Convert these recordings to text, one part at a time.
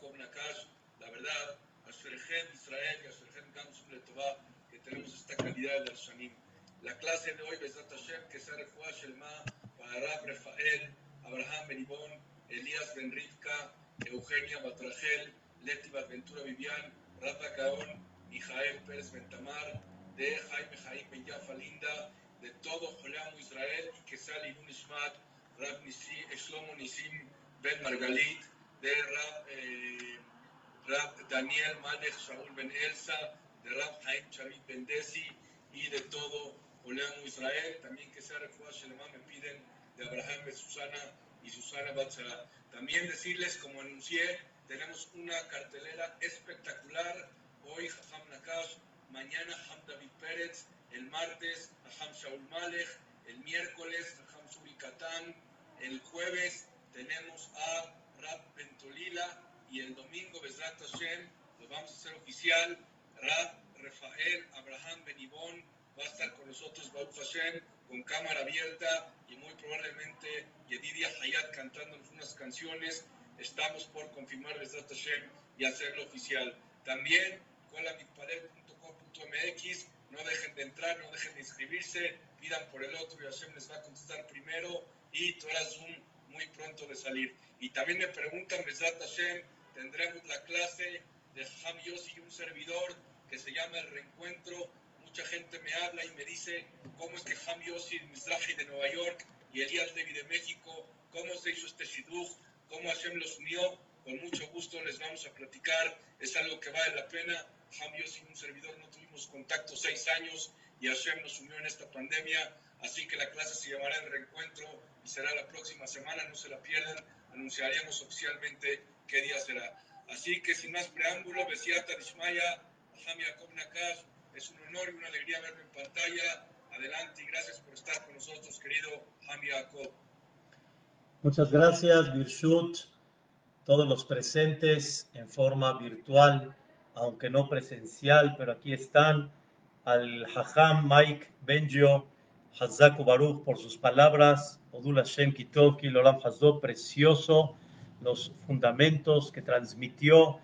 Jacob Nakash, la verdad, a Sherjem Israel y a Sherjem Gamsum Letová, que tenemos esta calidad de Shanim. La clase de hoy, Besat Hashem, que se refuá Shelma para Rab Rafael, Abraham Benibón, Elías Ben Rivka, Eugenia Batragel, Leti Ventura Vivian, Rafa Gaón, Mijael Pérez Bentamar, de Jaime Jaime Ben Yafa Linda, de todo Joleamo Israel y que sale un Ishmat, Rab Nisim, Shlomo Nisim Ben Margalit, de Rab, eh, Rab Daniel Malech Shaul Ben Elsa, de Rab Jaime Chavit Ben Desi y de todo Joleamo Israel. También que sea refugiado Shelema me piden de Abraham Ben Susana y Susana Batzara. También decirles, como anuncié, tenemos una cartelera espectacular. Hoy Jajam Nakash, mañana Ham David Pérez, el martes Ham Shaul Malech, el miércoles Ham Suri el jueves tenemos a Rab Bentolila y el domingo Besrat Hashem lo vamos a hacer oficial. Rab Rafael Abraham Benibón va a estar con nosotros Baruch Hashem con cámara abierta y muy probablemente Yedidia Hayat cantándonos unas canciones. Estamos por confirmar Besrat Hashem y hacerlo oficial. También colamitpared.com.mx no dejen de entrar, no dejen de inscribirse, pidan por el otro y Hashem les va a contestar primero y Torah Zoom muy pronto de salir. Y también me preguntan, Besrat Hashem, tendremos la clase de Ham Yossi y un servidor que se llama El Reencuentro. Mucha gente me habla y me dice cómo es que Ham Yossi Mizrahi de Nueva York y Elías Levi de México, cómo se hizo este shidduch, cómo Hashem los unió. Con mucho gusto les vamos a platicar. Es algo que vale la pena. Ham Yossi y un servidor no tuvimos contacto seis años y Hashem nos unió en esta pandemia. Así que la clase se llamará El Reencuentro será la próxima semana. No se la pierdan. Anunciaremos oficialmente qué día será. Así que sin más preámbulo, Besiata Dishmaya, Ham Yaakov Nakash, es un honor y una alegría verlo en pantalla. Adelante y gracias por estar con nosotros, querido Ham Yaakov. Muchas gracias, Birshut, todos los presentes en forma virtual, aunque no presencial, pero aquí están, al Hajam Mike Benjo, Hazaku Baruch por sus palabras, Odul Hashem Kitov, Kilolam Hazdo, precioso, los fundamentos que transmitió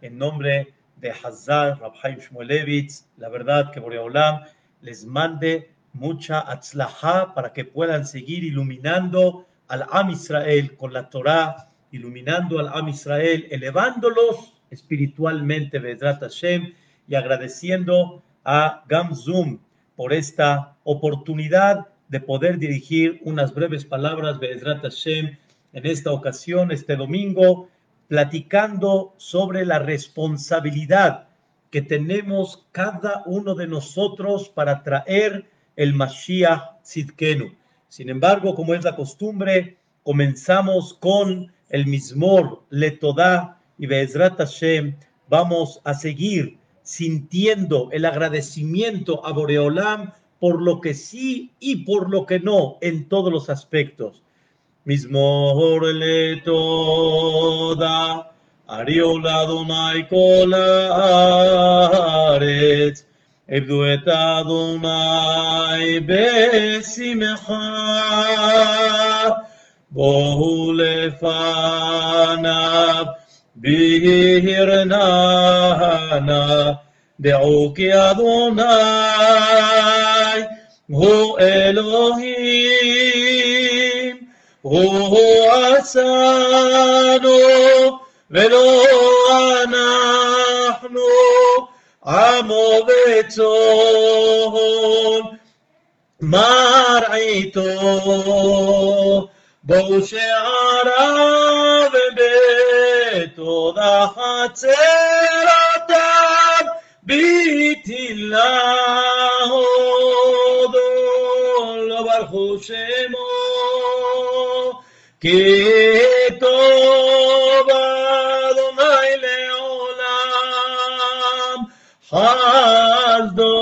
en nombre de Hazar, Rabhaim Shmuelevitz, la verdad que Boreolam les mande mucha atzlaha para que puedan seguir iluminando al Am Israel con la Torah, iluminando al Am Israel, elevándolos espiritualmente, Vedrat Hashem, y agradeciendo a Gamzum por esta oportunidad de poder dirigir unas breves palabras, Vedrat Hashem, en esta ocasión, este domingo, platicando sobre la responsabilidad que tenemos cada uno de nosotros para traer el Mashiach Tzidkenu. Sin embargo, como es la costumbre, comenzamos con el Mismor, Letodá y Be'ezrat Hashem. Vamos a seguir sintiendo el agradecimiento a Boreolam por lo que sí y por lo que no en todos los aspectos. Mismo orle toda, ariola donai colaret, ebdueta donai besimecha, bohulefanav, דעו כי אדוני הוא אלוהים, הוא עשנו ולא אנחנו. עמו וצאן מרעיתו בואו שעריו וביתו חצרותיו בתהילה הודו לו ברכו שמו כי טוב אדוני לעולם חסדו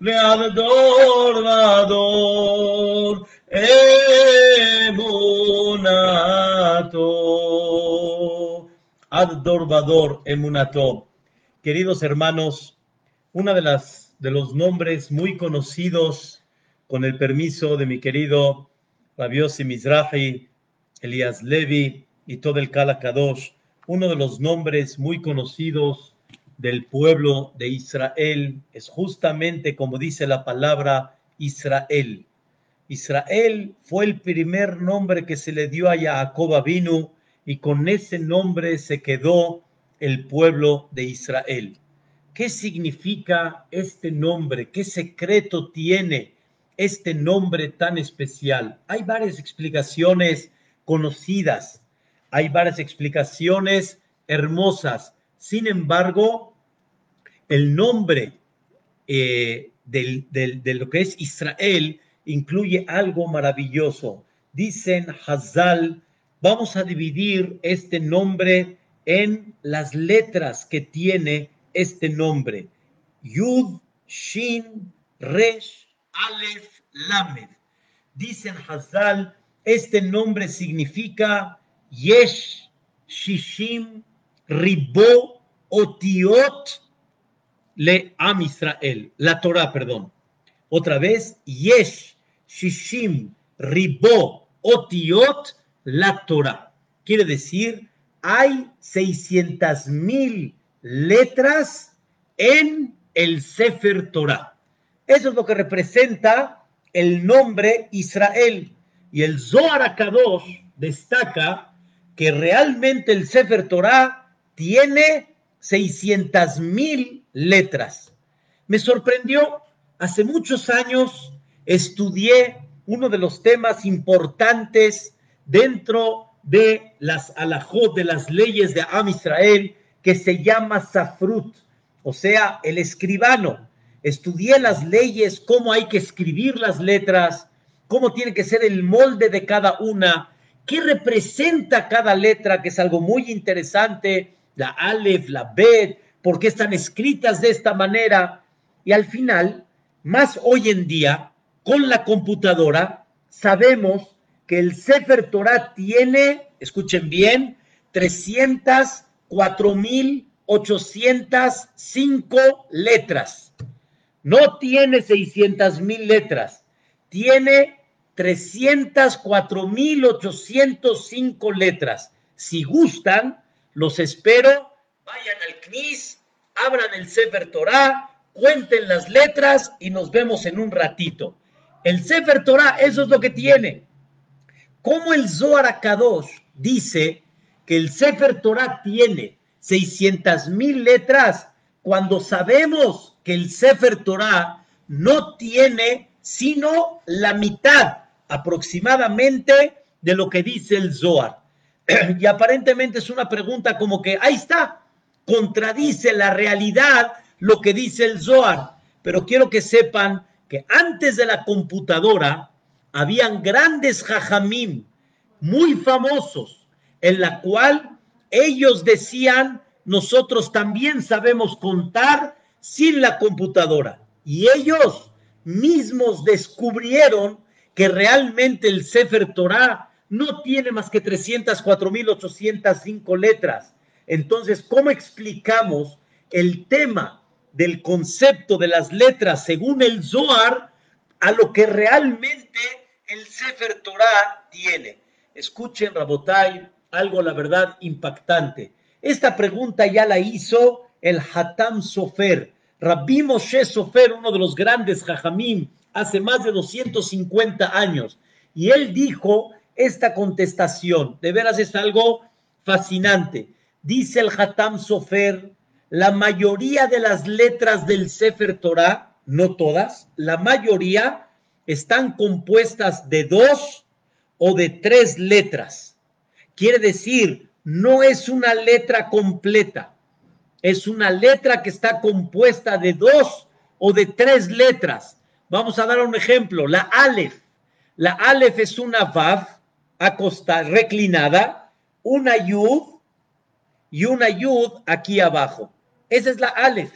ועד דור ודור emunato. Ad dor vador emunato. Queridos hermanos, una de las de los nombres muy conocidos, con el permiso de mi querido Rabiosi Mizrahi, Elias Levi y todo el Kala Kadosh, uno de los nombres muy conocidos del pueblo de Israel es justamente, como dice la palabra, Israel. Israel fue el primer nombre que se le dio a Jacob vino y con ese nombre se quedó el pueblo de Israel. ¿Qué significa este nombre? ¿Qué secreto tiene este nombre tan especial? Hay varias explicaciones conocidas hay varias explicaciones hermosas. Sin embargo, el nombre eh, de lo que es Israel incluye algo maravilloso. Dicen Hazal, vamos a dividir este nombre en las letras que tiene este nombre. Yud, Shin, Resh, Aleph, Lamed. Dicen Hazal, este nombre significa Yesh Shishim Ribo Otiot Le Am Israel, la Torah, perdón. Otra vez, Yesh Shishim Ribo Otiot la Torah. Quiere decir, hay 600 mil letras en el Sefer Torah. Eso es lo que representa el nombre Israel. Y el Zohar Akadosh destaca que realmente el Sefer Torah tiene 600 mil letras. Me sorprendió, hace muchos años estudié uno de los temas importantes dentro de las alajot, de las leyes de Am Israel, que se llama Safrut, o sea, el escribano. Estudié las leyes, cómo hay que escribir las letras, cómo tiene que ser el molde de cada una, qué representa cada letra, que es algo muy interesante, la Aleph, la Bet, por qué están escritas de esta manera. Y al final, más hoy en día, con la computadora, sabemos que el Sefer Torah tiene, escuchen bien, 304.805 letras. No tiene 600.000 letras, tiene 304.805 letras. Si gustan, los espero. Vayan al CNIS, abran el Sefer Torah, cuenten las letras y nos vemos en un ratito. El Sefer Torah, eso es lo que tiene. Como el Zohar Akadosh dice que el Sefer Torah tiene 600 mil letras, cuando sabemos que el Sefer Torah no tiene sino la mitad aproximadamente de lo que dice el Zohar. Y aparentemente es una pregunta como que, ahí está, contradice la realidad lo que dice el Zohar. Pero quiero que sepan que antes de la computadora habían grandes jajamim muy famosos, en la cual ellos decían, nosotros también sabemos contar sin la computadora. Y ellos mismos descubrieron que realmente el Sefer Torah no tiene más que 304.805 letras. Entonces, ¿cómo explicamos el tema del concepto de las letras según el Zohar a lo que realmente el Sefer Torah tiene? Escuchen, Rabotai, algo, la verdad, impactante. Esta pregunta ya la hizo el Hatam Sofer. Rabbi Moshe Sofer, uno de los grandes Jajamim hace más de 250 años. Y él dijo esta contestación. De veras es algo fascinante. Dice el Hatam Sofer, la mayoría de las letras del Sefer Torah, no todas, la mayoría están compuestas de dos o de tres letras. Quiere decir, no es una letra completa, es una letra que está compuesta de dos o de tres letras. Vamos a dar un ejemplo, la Aleph. La Aleph es una Vav acostada, reclinada, una Yud y una Yud aquí abajo. Esa es la Aleph.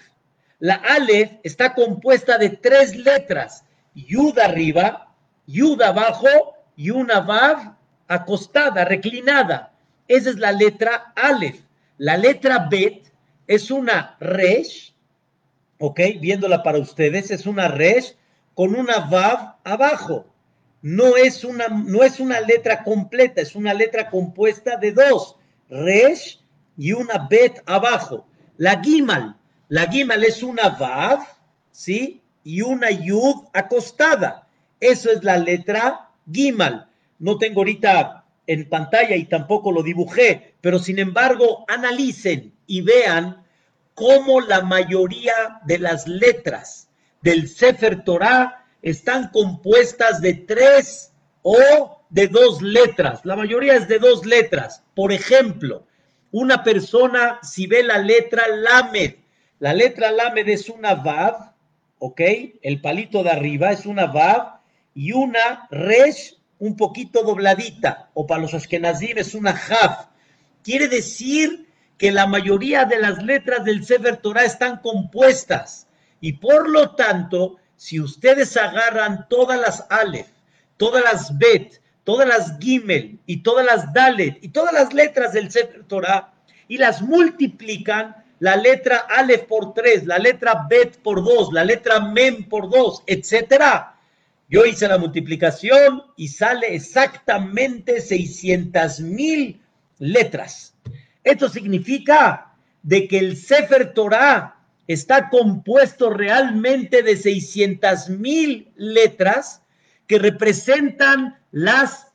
La Aleph está compuesta de tres letras, Yud arriba, Yud abajo y una Vav acostada, reclinada. Esa es la letra Aleph. La letra Bet es una Resh, ok, viéndola para ustedes, es una Resh con una Vav abajo. No es una, no es una letra completa, es una letra compuesta de dos, Resh y una Bet abajo. La Gimal, la Gimal es una Vav, ¿sí? Y una Yud acostada. Eso es la letra Gimal. No tengo ahorita en pantalla y tampoco lo dibujé, pero sin embargo, analicen y vean cómo la mayoría de las letras del Sefer Torah están compuestas de tres o de dos letras. La mayoría es de dos letras. Por ejemplo, una persona, si ve la letra Lamed, la letra Lamed es una Vav, ¿ok? El palito de arriba es una Vav y una Resh un poquito dobladita, o para los Ashkenazim es una Haf. Quiere decir que la mayoría de las letras del Sefer Torah están compuestas y por lo tanto, si ustedes agarran todas las Aleph, todas las Bet, todas las Gimel y todas las Dalet y todas las letras del Sefer Torah y las multiplican, la letra Aleph por tres, la letra Bet por dos, la letra Mem por dos, etcétera. Yo hice la multiplicación y sale exactamente 600 mil letras. Esto significa de que el Sefer Torah está compuesto realmente de 600 mil letras que representan las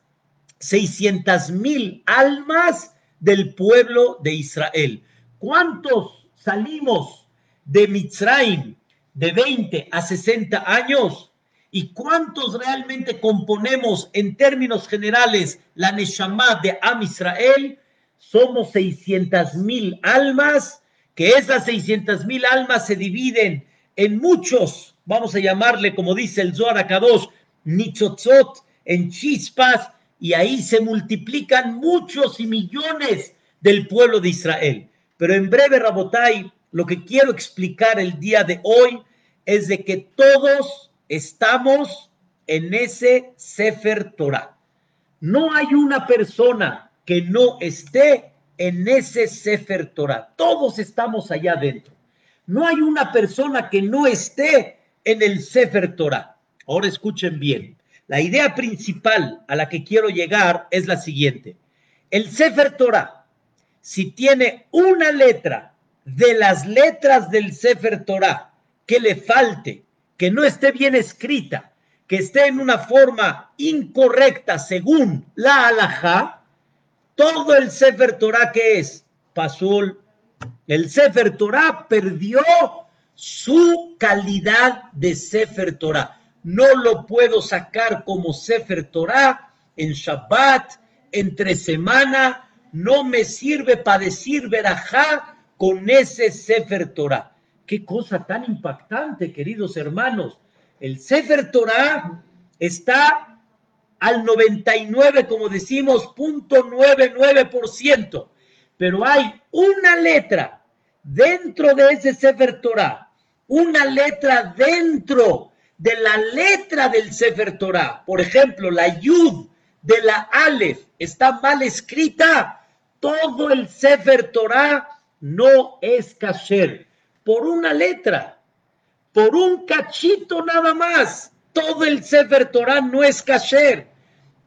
600 mil almas del pueblo de Israel. ¿Cuántos salimos de Mitzrayim de 20 a 60 años? ¿Y cuántos realmente componemos en términos generales la Neshama de Am Israel? Somos 600 mil almas, que esas 600 mil almas se dividen en muchos, vamos a llamarle como dice el Zohar Akadosh, nichotzot, en chispas, y ahí se multiplican muchos y millones del pueblo de Israel. Pero en breve, Rabotai, lo que quiero explicar el día de hoy es de que todos estamos en ese Sefer Torah. No hay una persona que no esté en ese Sefer Torah. Todos estamos allá adentro. No hay una persona que no esté en el Sefer Torah. Ahora escuchen bien. La idea principal a la que quiero llegar es la siguiente. El Sefer Torah, si tiene una letra de las letras del Sefer Torah que le falte, que no esté bien escrita, que esté en una forma incorrecta según la alajá, todo el Sefer Torah que es Pasul, el Sefer Torah perdió su calidad de Sefer Torah no lo puedo sacar como Sefer Torah en Shabbat, entre semana, no me sirve para decir verajá con ese Sefer Torah. Qué cosa tan impactante, queridos hermanos. El Sefer Torah está al 99, como decimos, punto 99%, pero hay una letra dentro de ese Sefer Torah, una letra dentro de la letra del Sefer Torah, por ejemplo, la Yud de la Aleph está mal escrita, todo el Sefer Torah no es kasher. Por una letra, por un cachito nada más, todo el Sefer Torah no es kasher.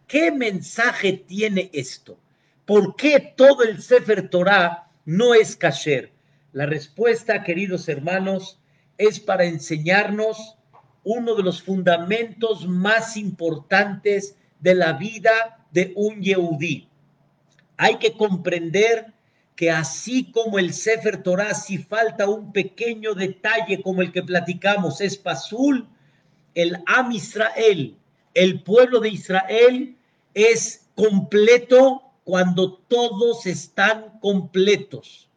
¿Qué mensaje tiene esto? ¿Por qué todo el Sefer Torah no es kasher? La respuesta, queridos hermanos, es para enseñarnos uno de los fundamentos más importantes de la vida de un Yehudí. Hay que comprender que así como el Sefer Torah, si falta un pequeño detalle como el que platicamos, es Pasul, el Am Israel, el pueblo de Israel, es completo cuando todos están completos.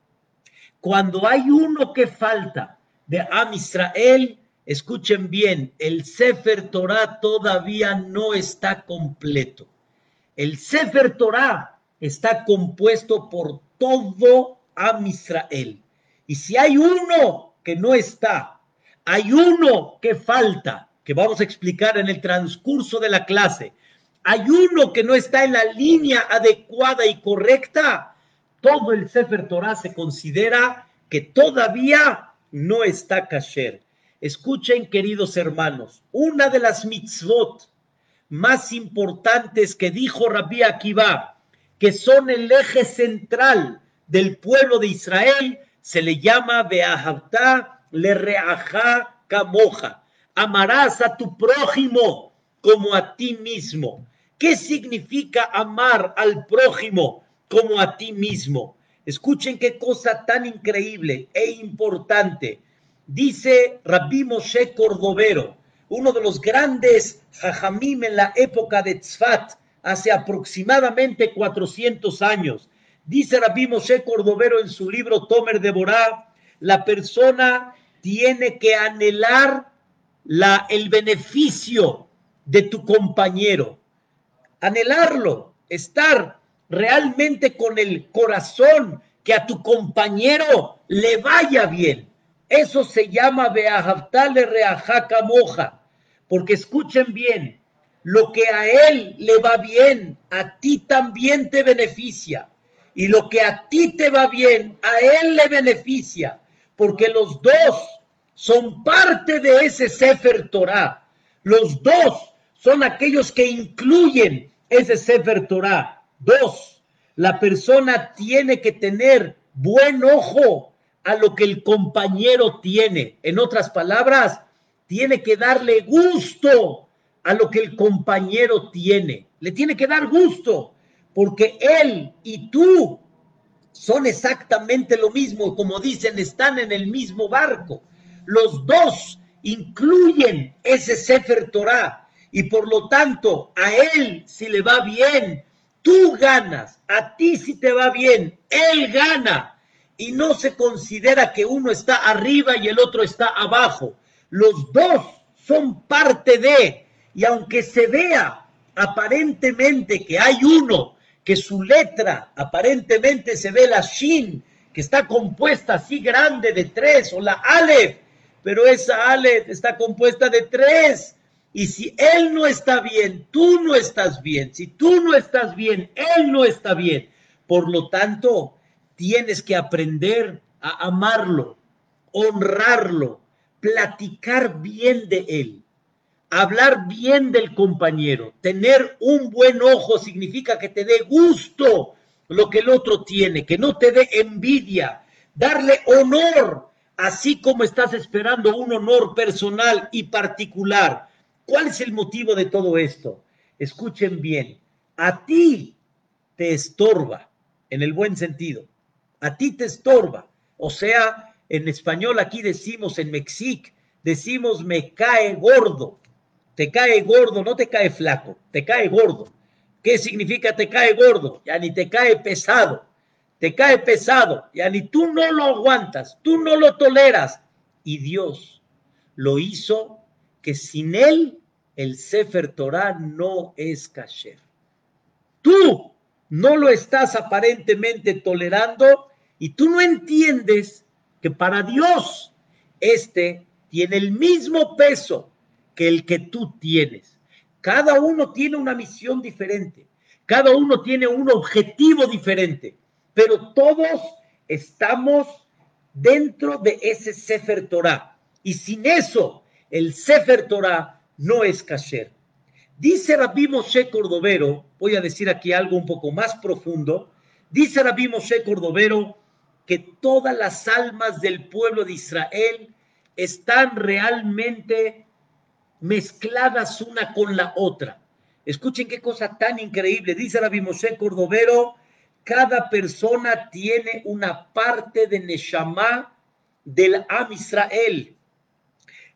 Cuando hay uno que falta de Am Israel, Escuchen bien, el Sefer Torah todavía no está completo. El Sefer Torah está compuesto por todo Am Israel. Y si hay uno que no está, hay uno que falta, que vamos a explicar en el transcurso de la clase, hay uno que no está en la línea adecuada y correcta, todo el Sefer Torah se considera que todavía no está kasher. Escuchen, queridos hermanos, una de las mitzvot más importantes que dijo Rabbi Akiva, que son el eje central del pueblo de Israel se le llama Beahavta le reaja camoja. Amarás a tu prójimo como a ti mismo. ¿Qué significa amar al prójimo como a ti mismo? Escuchen qué cosa tan increíble e importante. Dice Rabbi Moshe Cordovero, uno de los grandes jajamim en la época de Tzfat, hace aproximadamente 400 años. Dice Rabbi Moshe Cordovero en su libro Tomer de Borá, la persona tiene que anhelar la, el beneficio de tu compañero, anhelarlo, estar realmente con el corazón que a tu compañero le vaya bien. Eso se llama Beahavtale Reajaca Moja, porque escuchen bien, lo que a él le va bien, a ti también te beneficia. Y lo que a ti te va bien, a él le beneficia, porque los dos son parte de ese Sefer Torah. Los dos son aquellos que incluyen ese Sefer Torah. Dos, la persona tiene que tener buen ojo a lo que el compañero tiene. En otras palabras, tiene que darle gusto a lo que el compañero tiene. Le tiene que dar gusto, porque él y tú son exactamente lo mismo, como dicen, están en el mismo barco. Los dos incluyen ese Sefer Torah y por lo tanto a él si le va bien, tú ganas, a ti si te va bien, él gana y no se considera que uno está arriba y el otro está abajo. Los dos son parte de, y aunque se vea aparentemente que hay uno, que su letra aparentemente se ve la Shin, que está compuesta así grande de tres, o la Aleph, pero esa Aleph está compuesta de tres. Y si él no está bien, tú no estás bien. Si tú no estás bien, él no está bien. Por lo tanto, tienes que aprender a amarlo, honrarlo, platicar bien de él, hablar bien del compañero, tener un buen ojo significa que te dé gusto lo que el otro tiene, que no te dé envidia, darle honor, así como estás esperando un honor personal y particular. ¿Cuál es el motivo de todo esto? Escuchen bien, a ti te estorba, en el buen sentido, a ti te estorba. O sea, en español aquí decimos, en Mexic, decimos me cae gordo. Te cae gordo, no te cae flaco, te cae gordo. ¿Qué significa te cae gordo? Ya ni te cae pesado. Te cae pesado, ya ni tú no lo aguantas, tú no lo toleras. Y Dios lo hizo que sin él el Sefer Torah no es kasher. Tú no lo estás aparentemente tolerando y tú no entiendes que para Dios este tiene el mismo peso que el que tú tienes. Cada uno tiene una misión diferente, cada uno tiene un objetivo diferente, pero todos estamos dentro de ese Sefer Torah. Y sin eso, el Sefer Torah no es kasher. Dice Rabbi Moshe Cordovero, voy a decir aquí algo un poco más profundo, dice Rabbi Moshe Cordovero, que todas las almas del pueblo de Israel están realmente mezcladas una con la otra. Escuchen qué cosa tan increíble. Dice Rabbi Moshe Cordovero, cada persona tiene una parte de Neshama del Am Israel.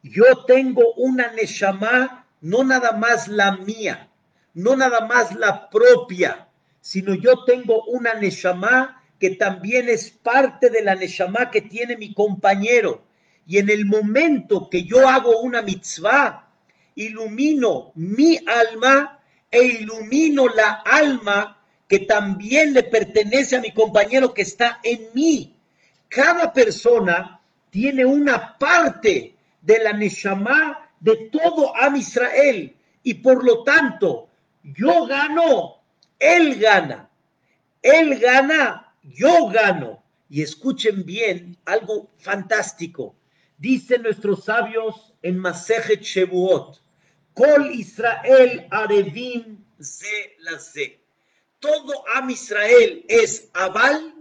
Yo tengo una Neshama, no nada más la mía, no nada más la propia, sino yo tengo una Neshama que también es parte de la Neshama que tiene mi compañero. Y en el momento que yo hago una mitzvah, ilumino mi alma e ilumino la alma que también le pertenece a mi compañero que está en mí. Cada persona tiene una parte de la Neshama de todo Am Israel y por lo tanto yo gano, él gana, él gana yo gano. Y escuchen bien algo fantástico. Dicen nuestros sabios en Masejet Shevuot, Kol Israel Arevim Ze la Todo Am Israel es aval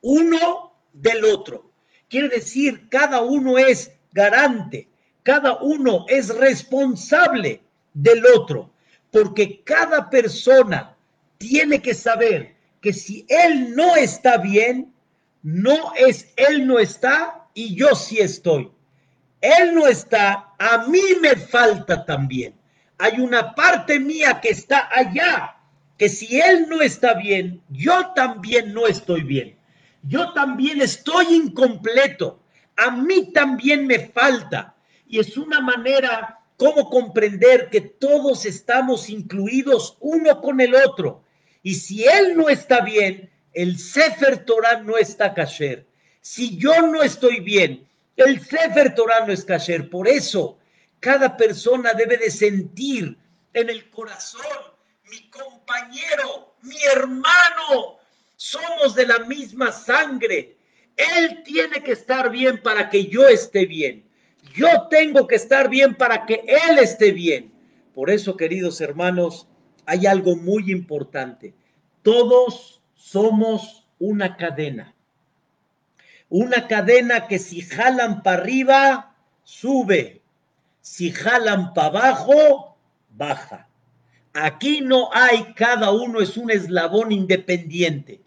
uno del otro. Quiere decir, cada uno es garante, cada uno es responsable del otro, porque cada persona tiene que saber que si él no está bien, no es él no está y yo sí estoy. Él no está, a mí me falta también. Hay una parte mía que está allá, que si él no está bien, yo también no estoy bien. Yo también estoy incompleto. A mí también me falta. Y es una manera como comprender que todos estamos incluidos uno con el otro. Y si él no está bien, el Sefer Torah no está kasher. Si yo no estoy bien, el Sefer Torah no es kasher. Por eso, cada persona debe de sentir en el corazón, mi compañero, mi hermano, somos de la misma sangre. Él tiene que estar bien para que yo esté bien. Yo tengo que estar bien para que Él esté bien. Por eso, queridos hermanos, hay algo muy importante. Todos somos una cadena. Una cadena que si jalan para arriba, sube. Si jalan para abajo, baja. Aquí no hay, cada uno es un eslabón independiente.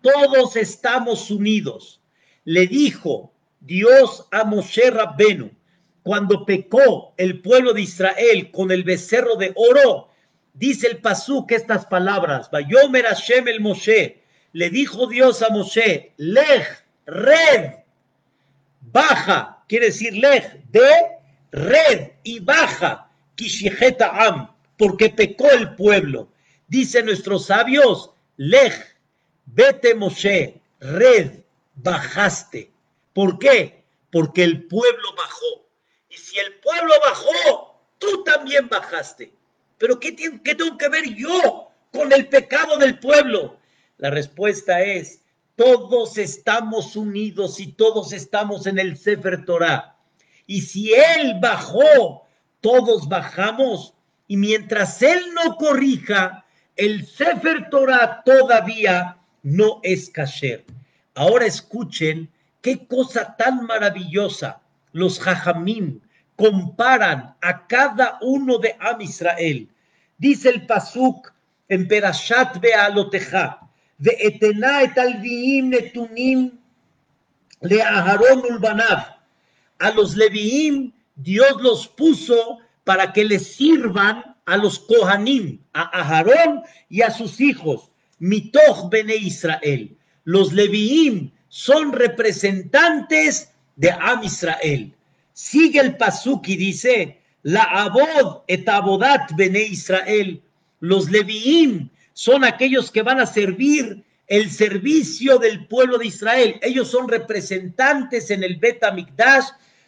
Todos estamos unidos. Le dijo Dios a Moshe Rabbenu, cuando pecó el pueblo de Israel con el becerro de oro, dice el Pasuk estas palabras, Vayomer Hashem el Moshe, le dijo Dios a Moshe, Lej red, baja, quiere decir lej, de red y baja, kishijeta am, porque pecó el pueblo. Dicen nuestros sabios, lej, vete Moshe, red, bajaste. ¿Por qué? Porque el pueblo bajó. Y si el pueblo bajó, tú también bajaste. Pero ¿qué, qué tengo que ver yo con el pecado del pueblo? La respuesta es, todos estamos unidos y todos estamos en el Sefer Torah. Y si Él bajó, todos bajamos. Y mientras Él no corrija, el Sefer Torah todavía no es kasher. Ahora escuchen qué cosa tan maravillosa los Jajamim comparan a cada uno de Am Israel. Dice el Pasuk en Perashat Bealoteja, de Etena et Alviim Netunim le Aharon Ulbanav. A los leviim Dios los puso para que les sirvan a los Kohanim, a Aharón y a sus hijos, Mitoch Bene Israel. Los leviim son representantes de Am Israel. Sigue el pasuk y dice, la abod et abodat Bene Israel. Los leviim son aquellos que van a servir el servicio del pueblo de Israel. Ellos son representantes en el Bet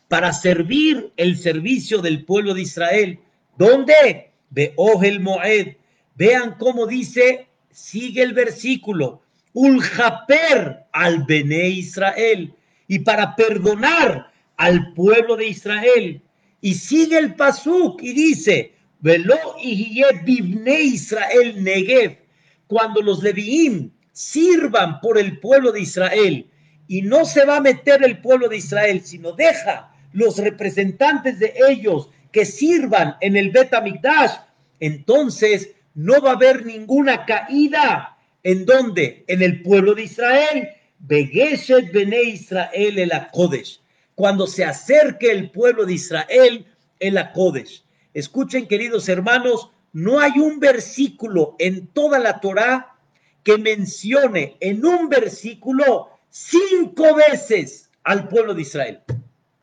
para servir el servicio del pueblo de Israel. ¿Dónde? Ve el Moed. Vean cómo dice, sigue el versículo. Uljaper al Bene Israel. Y para perdonar al pueblo de Israel. Y sigue el Pasuk y dice, Velo y Bibne Israel Negev, cuando los Leviim sirvan por el pueblo de Israel y no se va a meter el pueblo de Israel, sino deja los representantes de ellos que sirvan en el Bet entonces no va a haber ninguna caída. ¿En dónde? En el pueblo de Israel. Begeshet Bene Israel el Akodesh. Cuando se acerque el pueblo de Israel el Akodesh. Escuchen, queridos hermanos, no hay un versículo en toda la Torá que mencione en un versículo cinco veces al pueblo de Israel.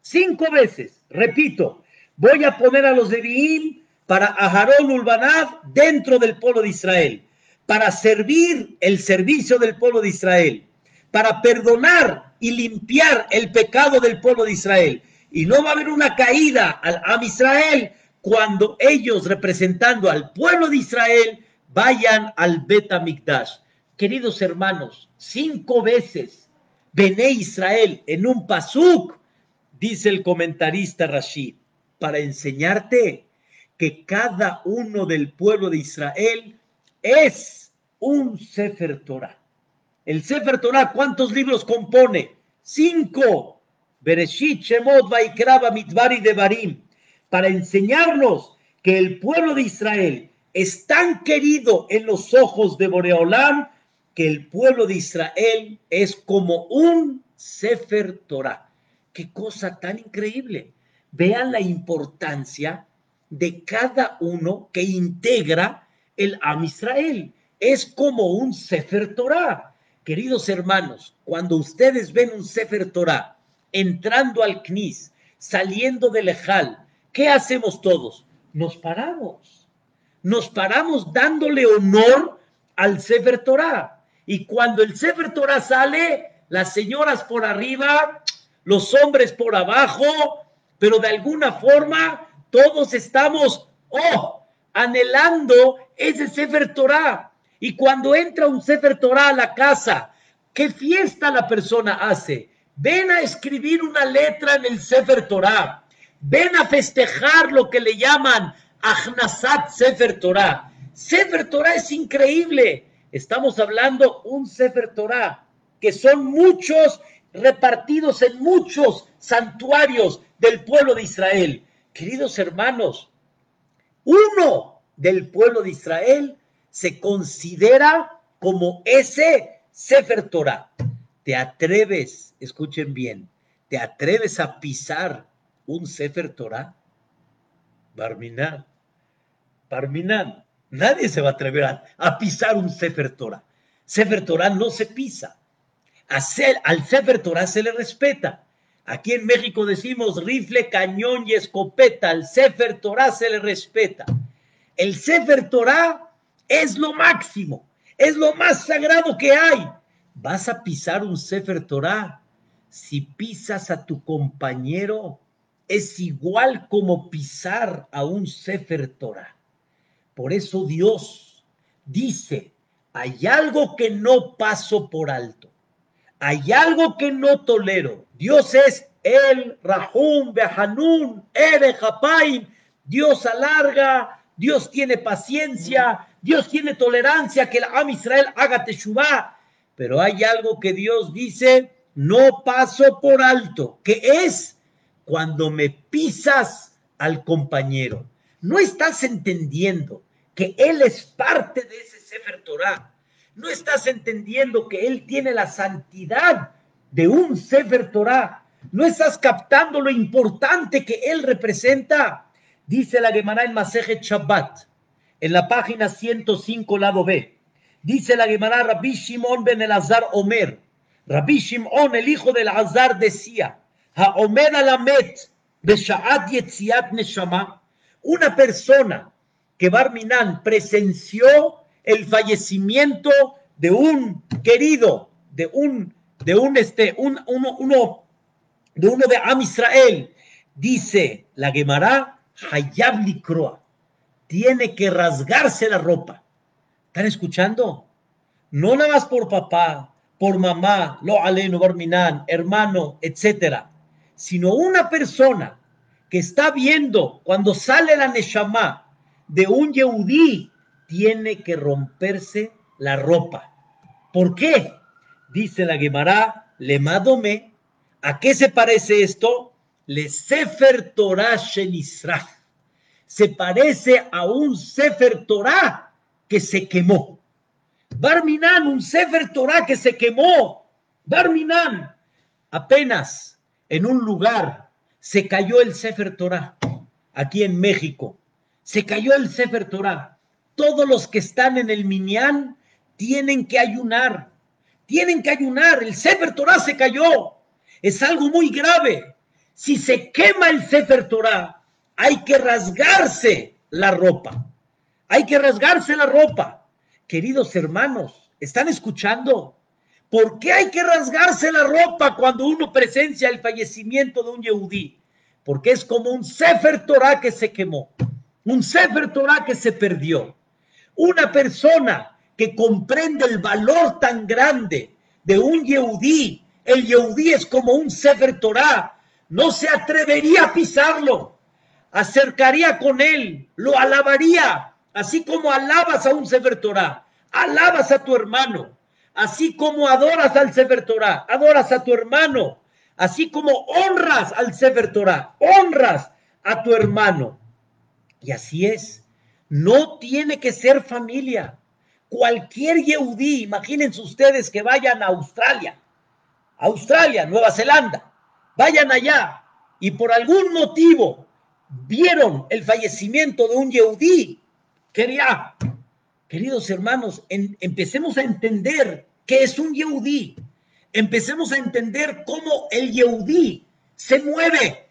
Cinco veces, repito, voy a poner a los de para Aharón Ulbanab dentro del pueblo de Israel, para servir el servicio del pueblo de Israel, para perdonar y limpiar el pecado del pueblo de Israel. Y no va a haber una caída al Am Israel cuando ellos representando al pueblo de Israel vayan al Bet Queridos hermanos, cinco veces Bené Israel en un pasuk, dice el comentarista Rashid, para enseñarte que cada uno del pueblo de Israel es un Sefer Torah. El Sefer Torah, ¿cuántos libros compone? Cinco. Bereshit, Shemot, Vaikra, Mitbar y Devarim. Para enseñarnos que el pueblo de Israel es tan querido en los ojos de Boreolam que el pueblo de Israel es como un Sefer Torah. Qué cosa tan increíble. Vean la importancia de cada uno que integra el Am Israel. Es como un Sefer Torah. Queridos hermanos, cuando ustedes ven un Sefer Torah entrando al Knis, saliendo del Ejal, ¿qué hacemos todos? Nos paramos. Nos paramos dándole honor al Sefer Torah. Y cuando el Sefer Torah sale, las señoras por arriba, los hombres por abajo, pero de alguna forma todos estamos, oh, anhelando ese Sefer Torah. Y cuando entra un Sefer Torah a la casa, ¿qué fiesta la persona hace? Ven a escribir una letra en el Sefer Torah. Ven a festejar lo que le llaman Ahnasat Sefer Torah. Sefer Torah es increíble. Estamos hablando un Sefer Torah, que son muchos repartidos en muchos santuarios del pueblo de Israel. Queridos hermanos, uno del pueblo de Israel se considera como ese Sefer Torah. ¿Te atreves, escuchen bien, te atreves a pisar un Sefer Torah? Barminan, Barminan, nadie se va a atrever a, pisar un Sefer Torah. Sefer Torah no se pisa. Al Sefer Torah se le respeta. Aquí en México decimos rifle, cañón y escopeta. Al Sefer Torah se le respeta. El Sefer Torah es lo máximo, es lo más sagrado que hay. Vas a pisar un Sefer Torah. Si pisas a tu compañero, es igual como pisar a un Sefer Torah. Por eso Dios dice, hay algo que no paso por alto. Hay algo que no tolero. Dios es el Rahum, Behanun, Ere Japaim. Dios alarga, Dios tiene paciencia, Dios tiene tolerancia que el Am Israel haga Teshuvah. Pero hay algo que Dios dice, no paso por alto, que es cuando me pisas al compañero. No estás entendiendo que Él es parte de ese Sefer Torah no estás entendiendo que Él tiene la santidad de un Sefer Torah. No estás captando lo importante que Él representa. Dice la Gemara en Masejet Shabbat, en la página 105, lado B. Dice la Gemara, Rabbi Shimon ben Elazar Omer. Rabbi Shimon, el hijo del Azar, decía, Ha-Omer alamet Beshaat Yetziat Neshama. Una persona que Barminan presenció el fallecimiento de un querido, de un, de un, este, un, uno, uno, de uno de Am Israel, dice la Gemara, Hayab Likroa, tiene que rasgarse la ropa. ¿Están escuchando? No nada más por papá, por mamá, lo aleno, barminan, hermano, etcétera, sino una persona que está viendo cuando sale la Neshama de un Yehudí tiene que romperse la ropa. ¿Por qué? Dice la Gemara, le madome. ¿A qué se parece esto? Le Sefer Torah Shenisraf. Se parece a un Sefer Torah que se quemó. Barminan, un Sefer Torah que se quemó. Barminan, apenas en un lugar se cayó el Sefer Torah, aquí en México. Se cayó el Sefer Torah todos los que están en el Minyan tienen que ayunar. Tienen que ayunar. El Sefer Torah se cayó. Es algo muy grave. Si se quema el Sefer Torah, hay que rasgarse la ropa. Hay que rasgarse la ropa. Queridos hermanos, ¿están escuchando? ¿Por qué hay que rasgarse la ropa cuando uno presencia el fallecimiento de un Yehudí? Porque es como un Sefer Torah que se quemó, un Sefer Torah que se perdió. Una persona que comprende el valor tan grande de un Yehudí, el Yehudí es como un Sefer Torah, no se atrevería a pisarlo, acercaría con él, lo alabaría, así como alabas a un Sefer Torah, alabas a tu hermano, así como adoras al Sefer Torah, adoras a tu hermano, así como honras al Sefer Torah, honras a tu hermano. Y así es. No tiene que ser familia. Cualquier Yehudí, imagínense ustedes que vayan a Australia, Australia, Nueva Zelanda, vayan allá y por algún motivo vieron el fallecimiento de un Yehudí, quería, queridos hermanos, empecemos a entender qué es un Yehudí, empecemos a entender cómo el Yehudí se mueve.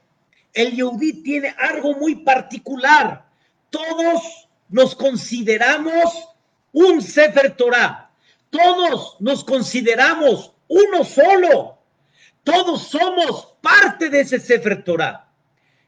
El Yehudí tiene algo muy particular. Todos nos consideramos un Sefer Torah. Todos nos consideramos uno solo. Todos somos parte de ese Sefer Torah.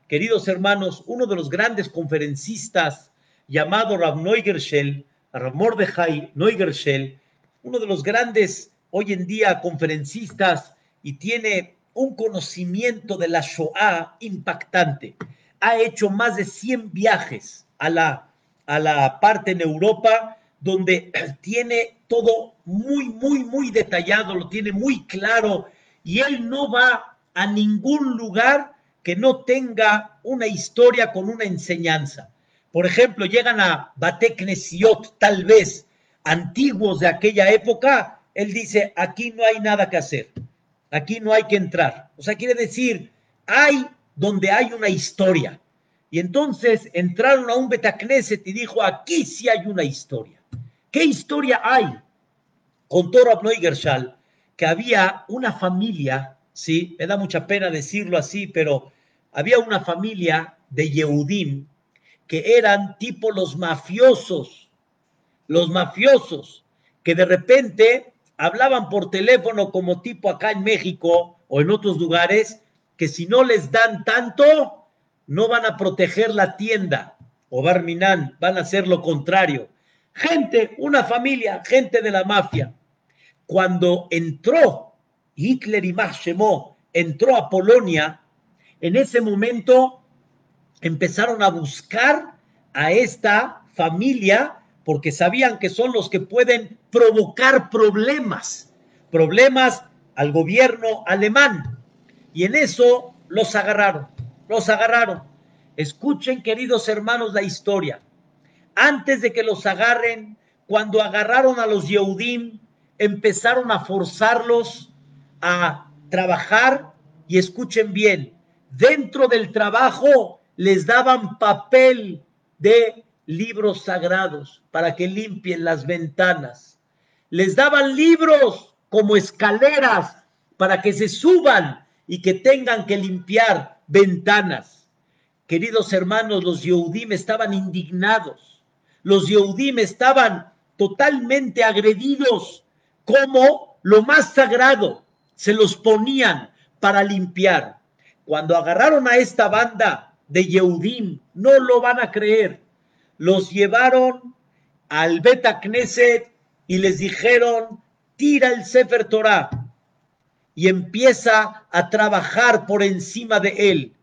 Queridos hermanos, uno de los grandes conferencistas llamado Rav Neugershel, Rav Mordechai Neugershel, uno de los grandes hoy en día conferencistas y tiene un conocimiento de la Shoah impactante. Ha hecho más de 100 viajes a la, a la parte en Europa donde tiene todo muy, muy, muy detallado, lo tiene muy claro y él no va a ningún lugar que no tenga una historia con una enseñanza. Por ejemplo, llegan a Bateknesiot, tal vez antiguos de aquella época, él dice, aquí no hay nada que hacer, aquí no hay que entrar. O sea, quiere decir, hay donde hay una historia. Y entonces entraron a un Betacneset y dijo, aquí sí hay una historia. ¿Qué historia hay? Contó Rabnoy Gershal que había una familia, sí, me da mucha pena decirlo así, pero había una familia de Yehudim que eran tipo los mafiosos, los mafiosos, que de repente hablaban por teléfono como tipo acá en México o en otros lugares, que si no les dan tanto, no van a proteger la tienda o Barminan, van a hacer lo contrario. Gente, una familia, gente de la mafia. Cuando entró Hitler y Mashemó, entró a Polonia, en ese momento empezaron a buscar a esta familia porque sabían que son los que pueden provocar problemas, problemas al gobierno alemán. Y en eso los agarraron, los agarraron. Escuchen, queridos hermanos, la historia. Antes de que los agarren, cuando agarraron a los Yehudim, empezaron a forzarlos a trabajar y escuchen bien, dentro del trabajo les daban papel de libros sagrados para que limpien las ventanas. Les daban libros como escaleras para que se suban y que tengan que limpiar ventanas. Queridos hermanos, los Yehudim estaban indignados. Los Yehudim estaban totalmente agredidos como lo más sagrado se los ponían para limpiar. Cuando agarraron a esta banda de Yehudim, no lo van a creer, los llevaron al Beta Knesset y les dijeron, tira el Sefer Torah y empieza a trabajar por encima de él.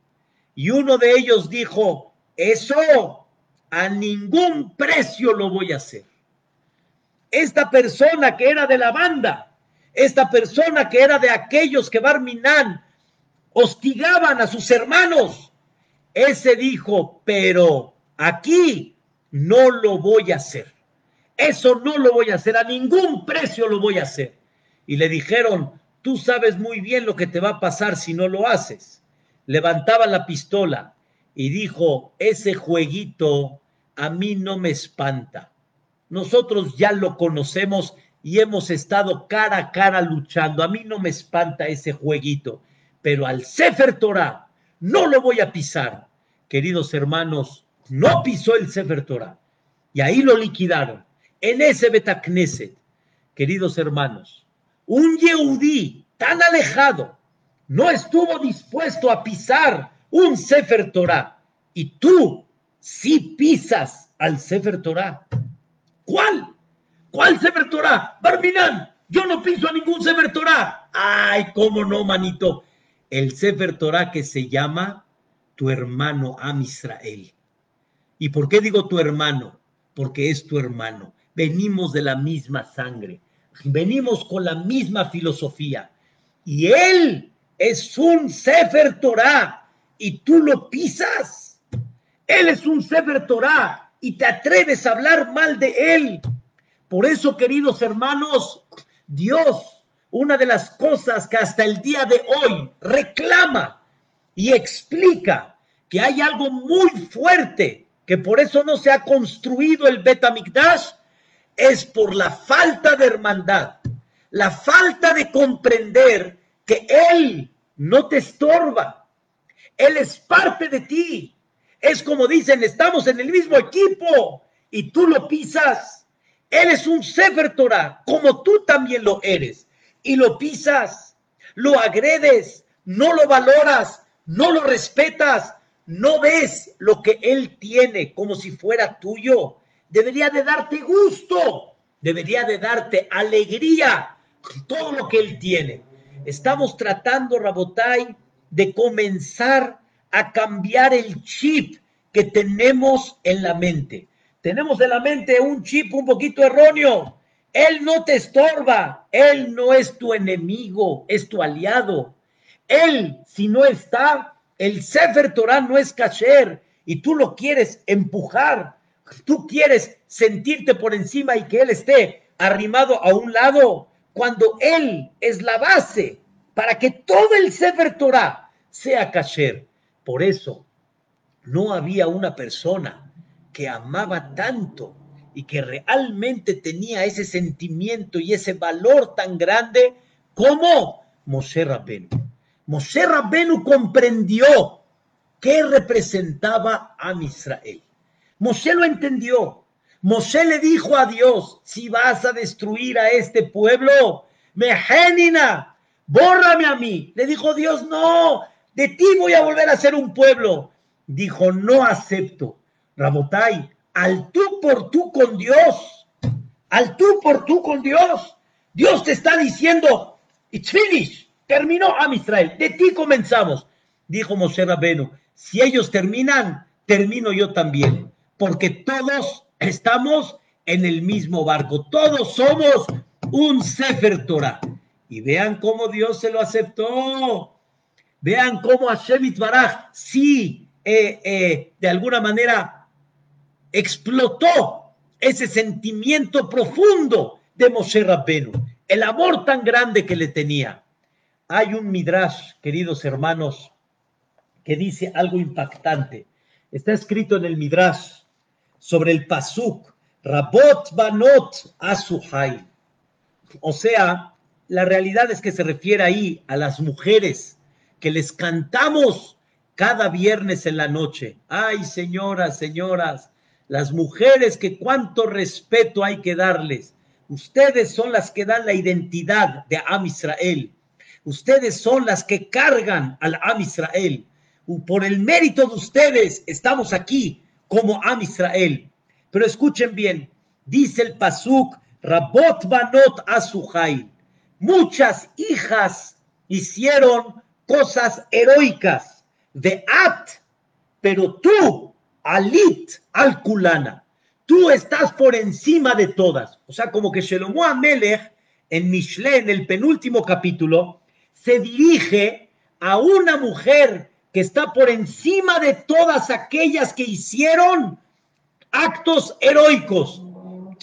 Y uno de ellos dijo, eso a ningún precio lo voy a hacer. Esta persona que era de la banda, esta persona que era de aquellos que Barminan hostigaban a sus hermanos, ese dijo, pero aquí no lo voy a hacer. Eso no lo voy a hacer, a ningún precio lo voy a hacer. Y le dijeron, tú sabes muy bien lo que te va a pasar si no lo haces. Levantaba la pistola y dijo, ese jueguito a mí no me espanta. Nosotros ya lo conocemos y hemos estado cara a cara luchando. A mí no me espanta ese jueguito, pero al Sefer Torah no lo voy a pisar. Queridos hermanos, no pisó el Sefer Torah y ahí lo liquidaron en ese Betacneset. Queridos hermanos, un Yehudí tan alejado no estuvo dispuesto a pisar un Sefer Torah y tú sí pisas al Sefer Torah. ¿Cuál? ¿Cuál Sefer Torah? Barminan, yo no piso a ningún Sefer Torah. Ay, cómo no, manito. El Sefer Torah que se llama tu hermano Am Israel. ¿Y por qué digo tu hermano? Porque es tu hermano. Venimos de la misma sangre. venimos con la misma filosofía. Y él es un Sefer Torah y tú lo pisas. Él es un Sefer Torah y te atreves a hablar mal de él. Por eso, queridos hermanos, Dios, una de las cosas que hasta el día de hoy reclama y explica que hay algo muy fuerte, que por eso no se ha construido el Betamikdash, es por la falta de hermandad, la falta de comprender que Él no te estorba, Él es parte de ti. Es como dicen, estamos en el mismo equipo y tú lo pisas. Él es un Sefer Torah, como tú también lo eres, y lo pisas, lo agredes, no lo valoras, no lo respetas, no ves lo que Él tiene como si fuera tuyo debería de darte gusto, debería de darte alegría, todo lo que Él tiene. Estamos tratando, Rabotai, de comenzar a cambiar el chip que tenemos en la mente. Tenemos en la mente un chip un poquito erróneo. Él no te estorba, Él no es tu enemigo, es tu aliado. Él, si no está, el Sefer Torah no es kasher y tú lo quieres empujar Tú quieres sentirte por encima y que Él esté arrimado a un lado, cuando Él es la base para que todo el Sefer Torah sea kasher. Por eso, no había una persona que amaba tanto y que realmente tenía ese sentimiento y ese valor tan grande como Moshe Rabbenu. Moshe Rabbenu comprendió qué representaba a Israel. Moshe lo entendió. Moshe le dijo a Dios, si vas a destruir a este pueblo, Mejenina, bórrame a mí. Le dijo Dios, no, de ti voy a volver a ser un pueblo. Dijo, no acepto. Rabotai, al tú por tú con Dios, al tú por tú con Dios. Dios te está diciendo, it's finished, terminó a Israel, de ti comenzamos. Dijo Moshe Rabenu, si ellos terminan, termino yo también porque todos estamos en el mismo barco, todos somos un Sefer Torah. Y vean cómo Dios se lo aceptó. Vean cómo Hashem Baraj sí, eh, eh, de alguna manera explotó ese sentimiento profundo de Moshe Rabbenu, el amor tan grande que le tenía. Hay un midrash, queridos hermanos, que dice algo impactante. Está escrito en el midrash sobre el pasuk, Rabot Banot Asuhai. O sea, la realidad es que se refiere ahí a las mujeres que les cantamos cada viernes en la noche. Ay, señoras, señoras, las mujeres que cuánto respeto hay que darles. Ustedes son las que dan la identidad de Am Israel. Ustedes son las que cargan al Am Israel. Por el mérito de ustedes estamos aquí como Am Israel. Pero escuchen bien, dice el Pasuk, Rabot Banot Asuhai. Muchas hijas hicieron cosas heroicas de At, pero tú, Alit al-Kulana, tú estás por encima de todas. O sea, como que Shelomo Amelech en Mishle, en el penúltimo capítulo, se dirige a una mujer que está por encima de todas aquellas que hicieron actos heroicos.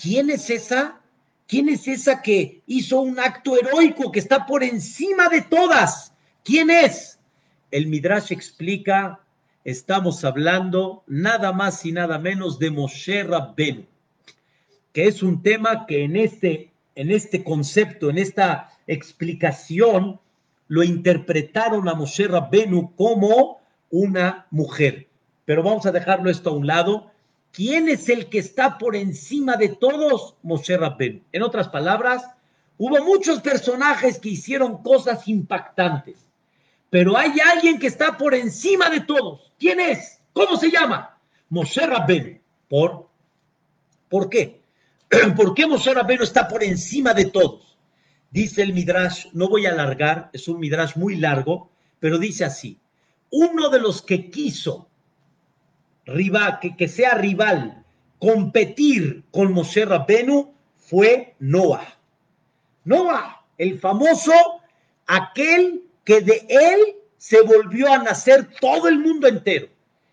¿Quién es esa? ¿Quién es esa que hizo un acto heroico que está por encima de todas? ¿Quién es? El Midrash explica, estamos hablando nada más y nada menos de Moshe Rabbenu, que es un tema que en este, en este concepto, en esta explicación, lo interpretaron a Moshe Rabbenu como una mujer. Pero vamos a dejarlo esto a un lado. ¿Quién es el que está por encima de todos? Moshe Rabbenu. En otras palabras, hubo muchos personajes que hicieron cosas impactantes, pero hay alguien que está por encima de todos. ¿Quién es? ¿Cómo se llama? Moshe Rabbenu. ¿Por? ¿Por qué? ¿Por qué Moshe Rabbenu está por encima de todos? Dice el Midrash, no voy a alargar, es un Midrash muy largo, pero dice así, uno de los que quiso rival, que, sea rival, competir con Moshe Rabbenu fue Noah. Noah, el famoso, aquel que de él se volvió a nacer todo el mundo entero.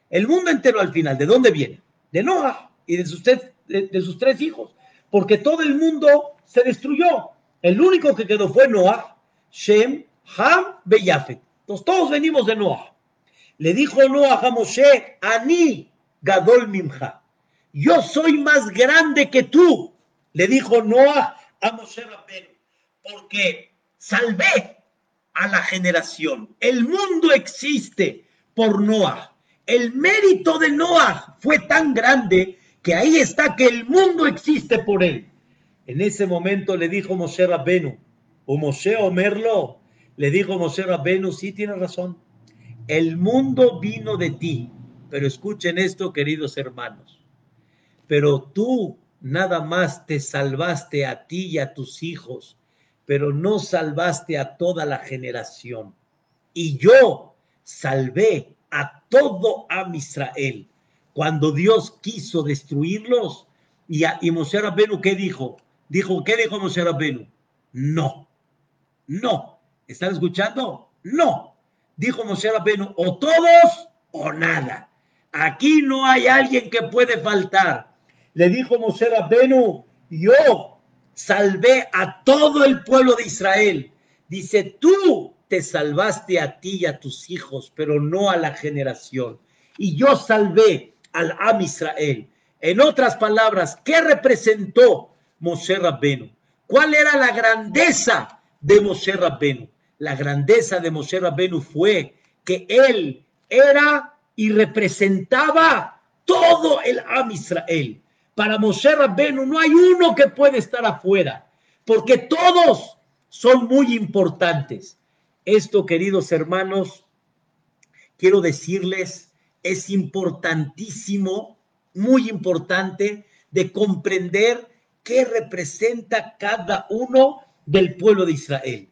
El mundo entero al final, ¿de dónde viene? De Noah y de, sus tres hijos. Porque todo el mundo se destruyó. El único que quedó fue Noah, Shem, Ham, Beyafet. Entonces todos venimos de Noah. Le dijo Noah a Moshe, Ani, Gadol Mimcha. Yo soy más grande que tú. Le dijo Noah a Moshe. Porque salvé a la generación. El mundo existe por Noah. El mérito de Noah fue tan grande que ahí está que el mundo existe por él. En ese momento le dijo Moshe Rabbenu, o Moshe Omerlo, le dijo Moshe Rabbenu, sí tiene razón, el mundo vino de ti, pero escuchen esto, queridos hermanos, pero tú nada más te salvaste a ti y a tus hijos pero no salvaste a toda la generación. Y yo salvé a todo Am Israel. Cuando Dios quiso destruirlos, y, a, y Moshe Rabbenu, ¿qué dijo? Dijo, ¿qué dijo Moshe Rabbenu? No, no. ¿Están escuchando? No. Dijo Moshe Rabbenu, o todos o nada. Aquí no hay alguien que puede faltar. Le dijo Moshe Rabbenu, yo salvé a todo el pueblo de Israel. Dice, tú te salvaste a ti y a tus hijos, pero no a la generación. Y yo salvé al Am Israel. En otras palabras, ¿qué representó Moshe Rabbenu? ¿Cuál era la grandeza de Moshe Rabbenu? La grandeza de Moshe Rabbenu fue que él era y representaba todo el Am Israel. Para Moshe Rabbenu no hay uno que puede estar afuera, porque todos son muy importantes. Esto, queridos hermanos, quiero decirles, es importantísimo, muy importante de comprender qué representa cada uno del pueblo de Israel.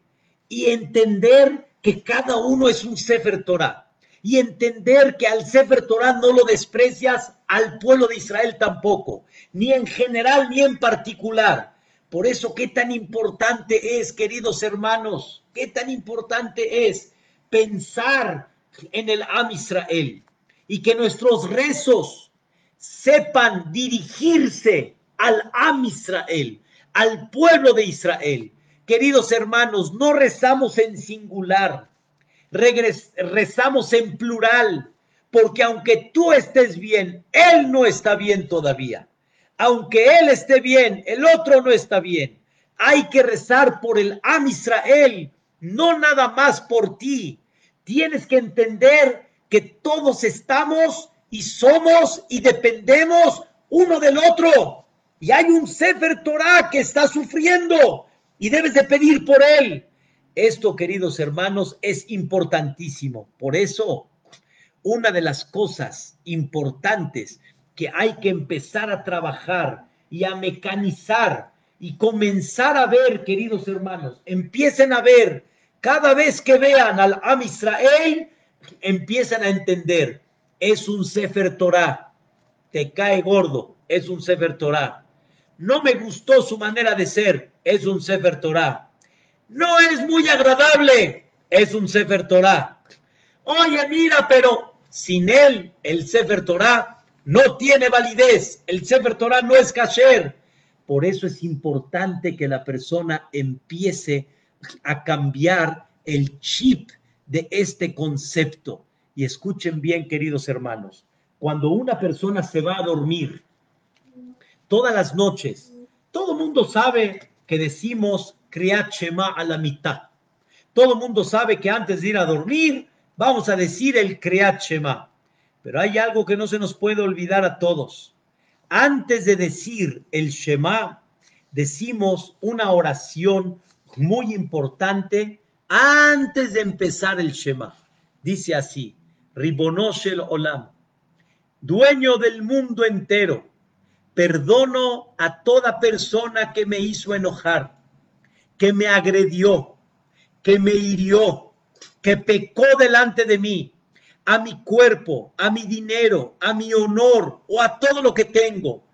Y entender que cada uno es un Sefer Torah. Y entender que al Sefer Torah no lo desprecias, al pueblo de Israel tampoco, ni en general ni en particular. Por eso, qué tan importante es, queridos hermanos, qué tan importante es pensar en el Am Israel y que nuestros rezos sepan dirigirse al Am Israel, al pueblo de Israel. Queridos hermanos, no rezamos en singular, rezamos en plural, porque aunque tú estés bien, Él no está bien todavía. Aunque Él esté bien, el otro no está bien. Hay que rezar por el Am Israel, no nada más por ti. Tienes que entender que todos estamos y somos y dependemos uno del otro. Y hay un Sefer Torah que está sufriendo y debes de pedir por él. Esto, queridos hermanos, es importantísimo. Por eso, una de las cosas importantes que hay que empezar a trabajar y a mecanizar y comenzar a ver, queridos hermanos, empiecen a ver, cada vez que vean al Am Israel, empiezan a entender, es un Sefer Torah, te cae gordo, es un Sefer Torah. No me gustó su manera de ser, es un Sefer Torah no es muy agradable, es un Sefer Torah. Oye, mira, pero sin él, el Sefer Torah no tiene validez, el Sefer Torah no es kasher. Por eso es importante que la persona empiece a cambiar el chip de este concepto. Y escuchen bien, queridos hermanos, cuando una persona se va a dormir todas las noches, todo mundo sabe que decimos Kriyat a la mitad. Todo mundo sabe que antes de ir a dormir, vamos a decir el Kriyat. Pero hay algo que no se nos puede olvidar a todos. Antes de decir el Shema, decimos una oración muy importante antes de empezar el Shema. Dice así, Ribonoshel Olam, dueño del mundo entero, perdono a toda persona que me hizo enojar que me agredió, que me hirió, que pecó delante de mí, a mi cuerpo, a mi dinero, a mi honor o a todo lo que tengo,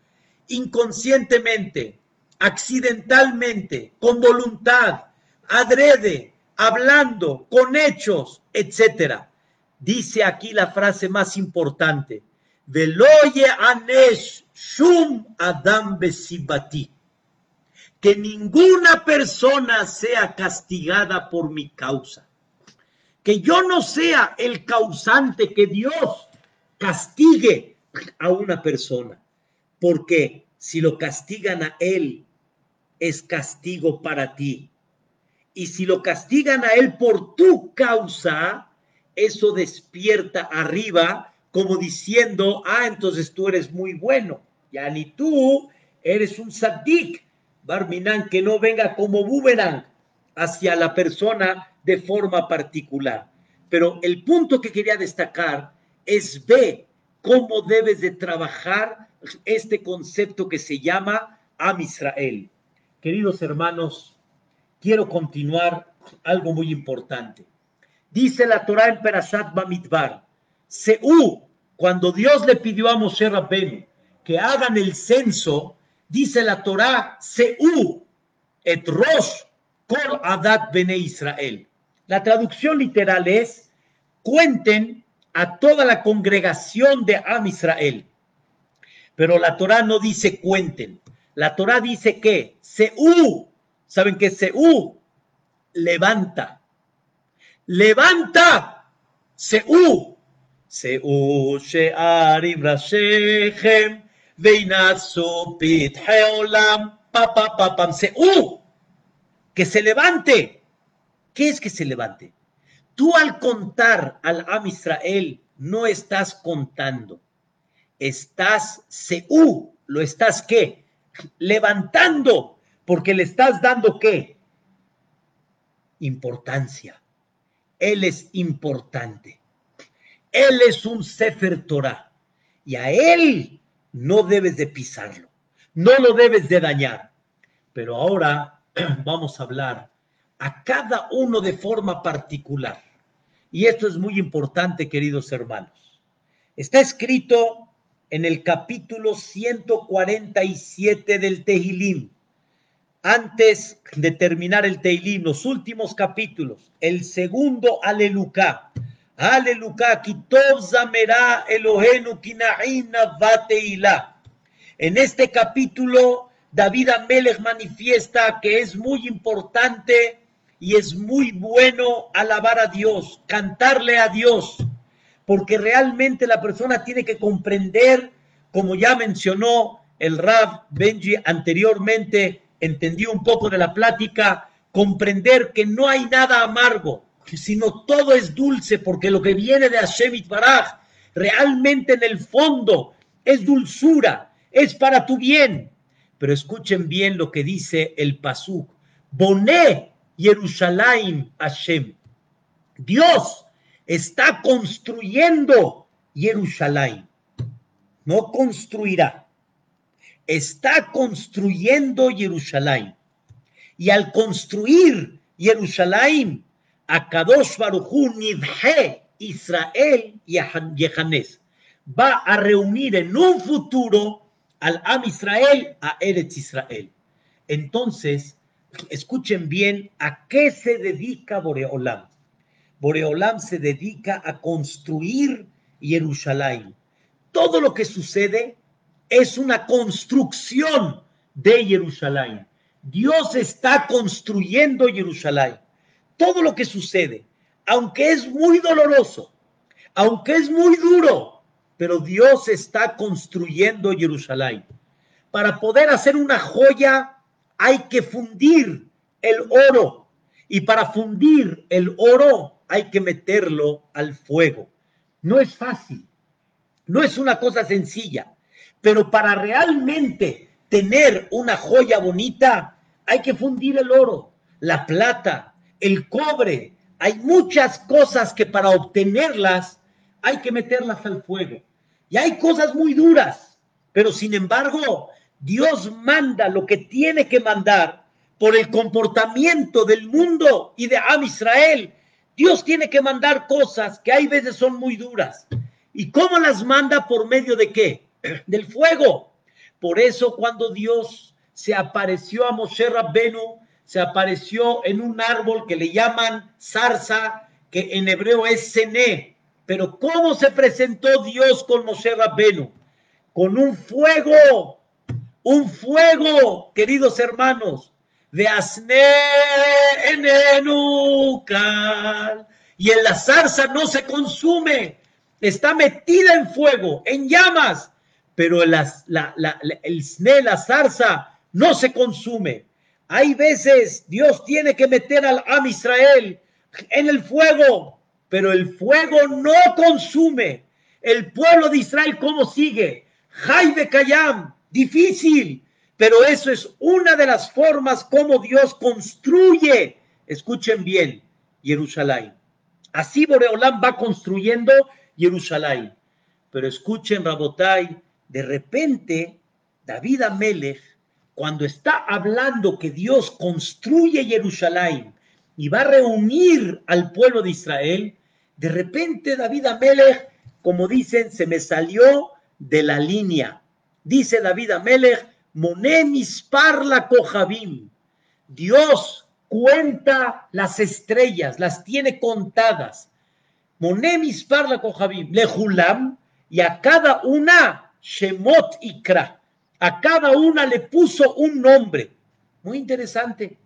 inconscientemente, accidentalmente, con voluntad, adrede, hablando, con hechos, etcétera. Dice aquí la frase más importante: Veloye anesh shum adam besibati. Que ninguna persona sea castigada por mi causa. Que yo no sea el causante, que Dios castigue a una persona. Porque si lo castigan a él, es castigo para ti. Y si lo castigan a él por tu causa, eso despierta arriba como diciendo, ah, entonces tú eres muy bueno. Ya ni tú eres un sadik, Barminan, que no venga como boomerang hacia la persona de forma particular. Pero el punto que quería destacar es ver cómo debes de trabajar este concepto que se llama Am Israel. Queridos hermanos, quiero continuar algo muy importante. Dice la Torah en Perashat Bamidbar, Seú, cuando Dios le pidió a Moshe Rabbenu que hagan el censo, dice la Torah, Seú, et Rosh, Kol Adat Bene Israel. La traducción literal es, cuenten a toda la congregación de Am Israel. Pero la Torah no dice cuenten. La Torah dice que Seú, ¿saben qué es Seú? Levanta. Levanta. Seú. Seú she'arim rashechem Que se levante. ¿Qué es que se levante? Tú al contar al Am Israel no estás contando, estás seú, lo estás qué? Levantando, porque le estás dando qué? Importancia. Él es importante. Él es un Sefer Torah y a él no debes de pisarlo, no lo debes de dañar. Pero ahora vamos a hablar a cada uno de forma particular. Y esto es muy importante, queridos hermanos. Está escrito en el capítulo 147 del Tehilim. Antes de terminar el Tehilim, los últimos capítulos, el segundo Aleluca. Zamera Elohenu Kinaina. En este capítulo, David Amelech manifiesta que es muy importante y es muy bueno alabar a Dios, cantarle a Dios, porque realmente la persona tiene que comprender, como ya mencionó el Rab Benji anteriormente, entendió un poco de la plática, comprender que no hay nada amargo, sino todo es dulce, porque lo que viene de Hashem Baraj realmente en el fondo es dulzura, es para tu bien. Pero escuchen bien lo que dice el Pasuk. Boné Jerusalén Hashem. Dios está construyendo Jerusalén. No construirá. Está construyendo Jerusalén. Y al construir Jerusalén, a Kadosh Baruchu Nidhe Israel y Yehanes va a reunir en un futuro al Am Israel a Eretz Israel. Entonces, escuchen bien a qué se dedica Boreolam. Boreolam se dedica a construir Jerusalén. Todo lo que sucede es una construcción de Jerusalén. Dios está construyendo Jerusalén. Todo lo que sucede, aunque es muy doloroso, aunque es muy duro, pero Dios está construyendo Jerusalén. Para poder hacer una joya hay que fundir el oro y para fundir el oro hay que meterlo al fuego. No es fácil, no es una cosa sencilla, pero para realmente tener una joya bonita hay que fundir el oro, la plata, el cobre. Hay muchas cosas que para obtenerlas hay que meterlas al fuego. Y hay cosas muy duras, pero sin embargo Dios manda lo que tiene que mandar por el comportamiento del mundo y de Am Israel. Dios tiene que mandar cosas que hay veces son muy duras. ¿Y cómo las manda? ¿Por medio de qué? Del fuego. Por eso cuando Dios se apareció a Moshe Rabbenu, se apareció en un árbol que le llaman zarza, que en hebreo es Sené. Pero ¿cómo se presentó Dios con Moshe Rabbenu? Con un fuego, un fuego, queridos hermanos, de Asne Enenukal. Y en la zarza no se consume, está metida en fuego, en llamas, pero el, la, la, el sne, la zarza, no se consume. Hay veces Dios tiene que meter al Am Israel en el fuego, pero el fuego no consume. El pueblo de Israel, ¿cómo sigue? Jaime Kayam, difícil, pero eso es una de las formas como Dios construye. Escuchen bien, Jerusalén. Así Boreolam va construyendo Jerusalén. Pero escuchen, Rabotai, de repente David Amelech, cuando está hablando que Dios construye Jerusalén y va a reunir al pueblo de Israel, de repente David Amelech, como dicen, se me salió de la línea. Dice David Amelech, Monemis parla cojabim. Dios cuenta las estrellas, las tiene contadas. Monemis parla cojabim. Lejulam, y a cada una Shemot Ikra. A cada una le puso un nombre. Muy interesante.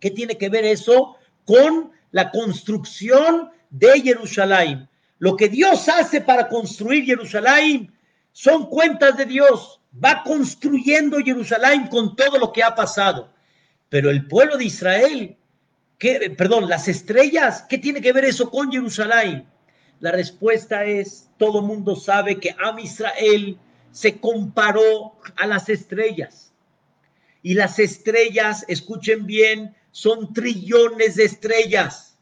¿Qué tiene que ver eso con la construcción de Jerusalén? Lo que Dios hace para construir Jerusalén son cuentas de Dios. Va construyendo Jerusalén con todo lo que ha pasado. Pero el pueblo de Israel, ¿qué, perdón, las estrellas, ¿qué tiene que ver eso con Jerusalén? La respuesta es, todo mundo sabe que Am Israel se comparó a las estrellas. Y las estrellas, escuchen bien, son trillones de estrellas.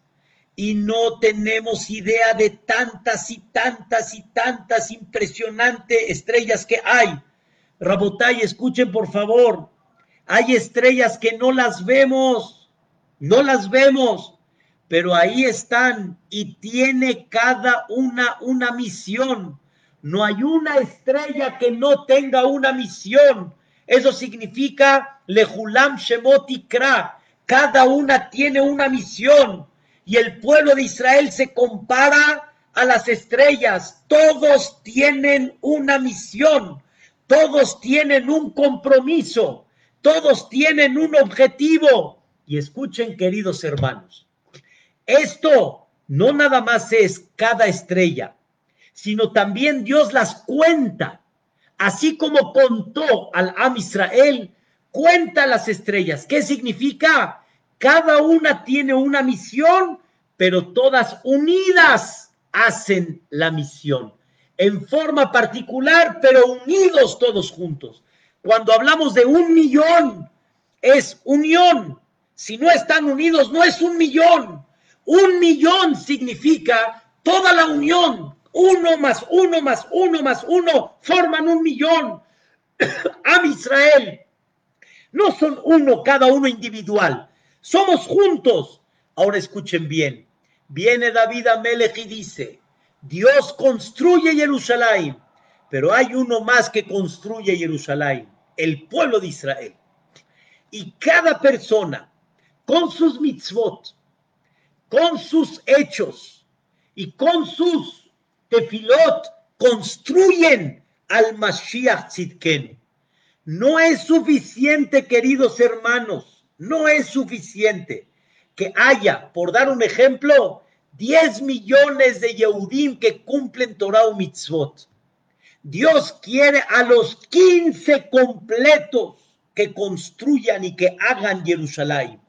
Y no tenemos idea de tantas y tantas y tantas impresionantes estrellas que hay. Rabotay, escuchen por favor. Hay estrellas que no las vemos, no las vemos pero ahí están y tiene cada una una misión. No hay una estrella que no tenga una misión. Eso significa Lehulam Shemot Ikra. Cada una tiene una misión. Y el pueblo de Israel se compara a las estrellas. Todos tienen una misión. Todos tienen un compromiso. Todos tienen un objetivo. Y escuchen, queridos hermanos esto no nada más es cada estrella, sino también Dios las cuenta. Así como contó al Am Israel, cuenta las estrellas. ¿Qué significa? Cada una tiene una misión, pero todas unidas hacen la misión. En forma particular, pero unidos todos juntos. Cuando hablamos de un millón, es unión. Si no están unidos, no es un millón. Un millón significa toda la unión. Uno más uno más uno más uno forman un millón. Am Israel. No son uno cada uno individual. Somos juntos. Ahora escuchen bien. Viene David a Melech y dice, Dios construye Jerusalén, pero hay uno más que construye Jerusalén, el pueblo de Israel. Y cada persona con sus mitzvot, con sus hechos y con sus tefilot construyen al Mashiach Tzidken. No es suficiente, queridos hermanos, no es suficiente que haya, por dar un ejemplo, 10 millones de Yehudim que cumplen Torah o mitzvot. Dios quiere a los 15 completos que construyan y que hagan Jerusalén.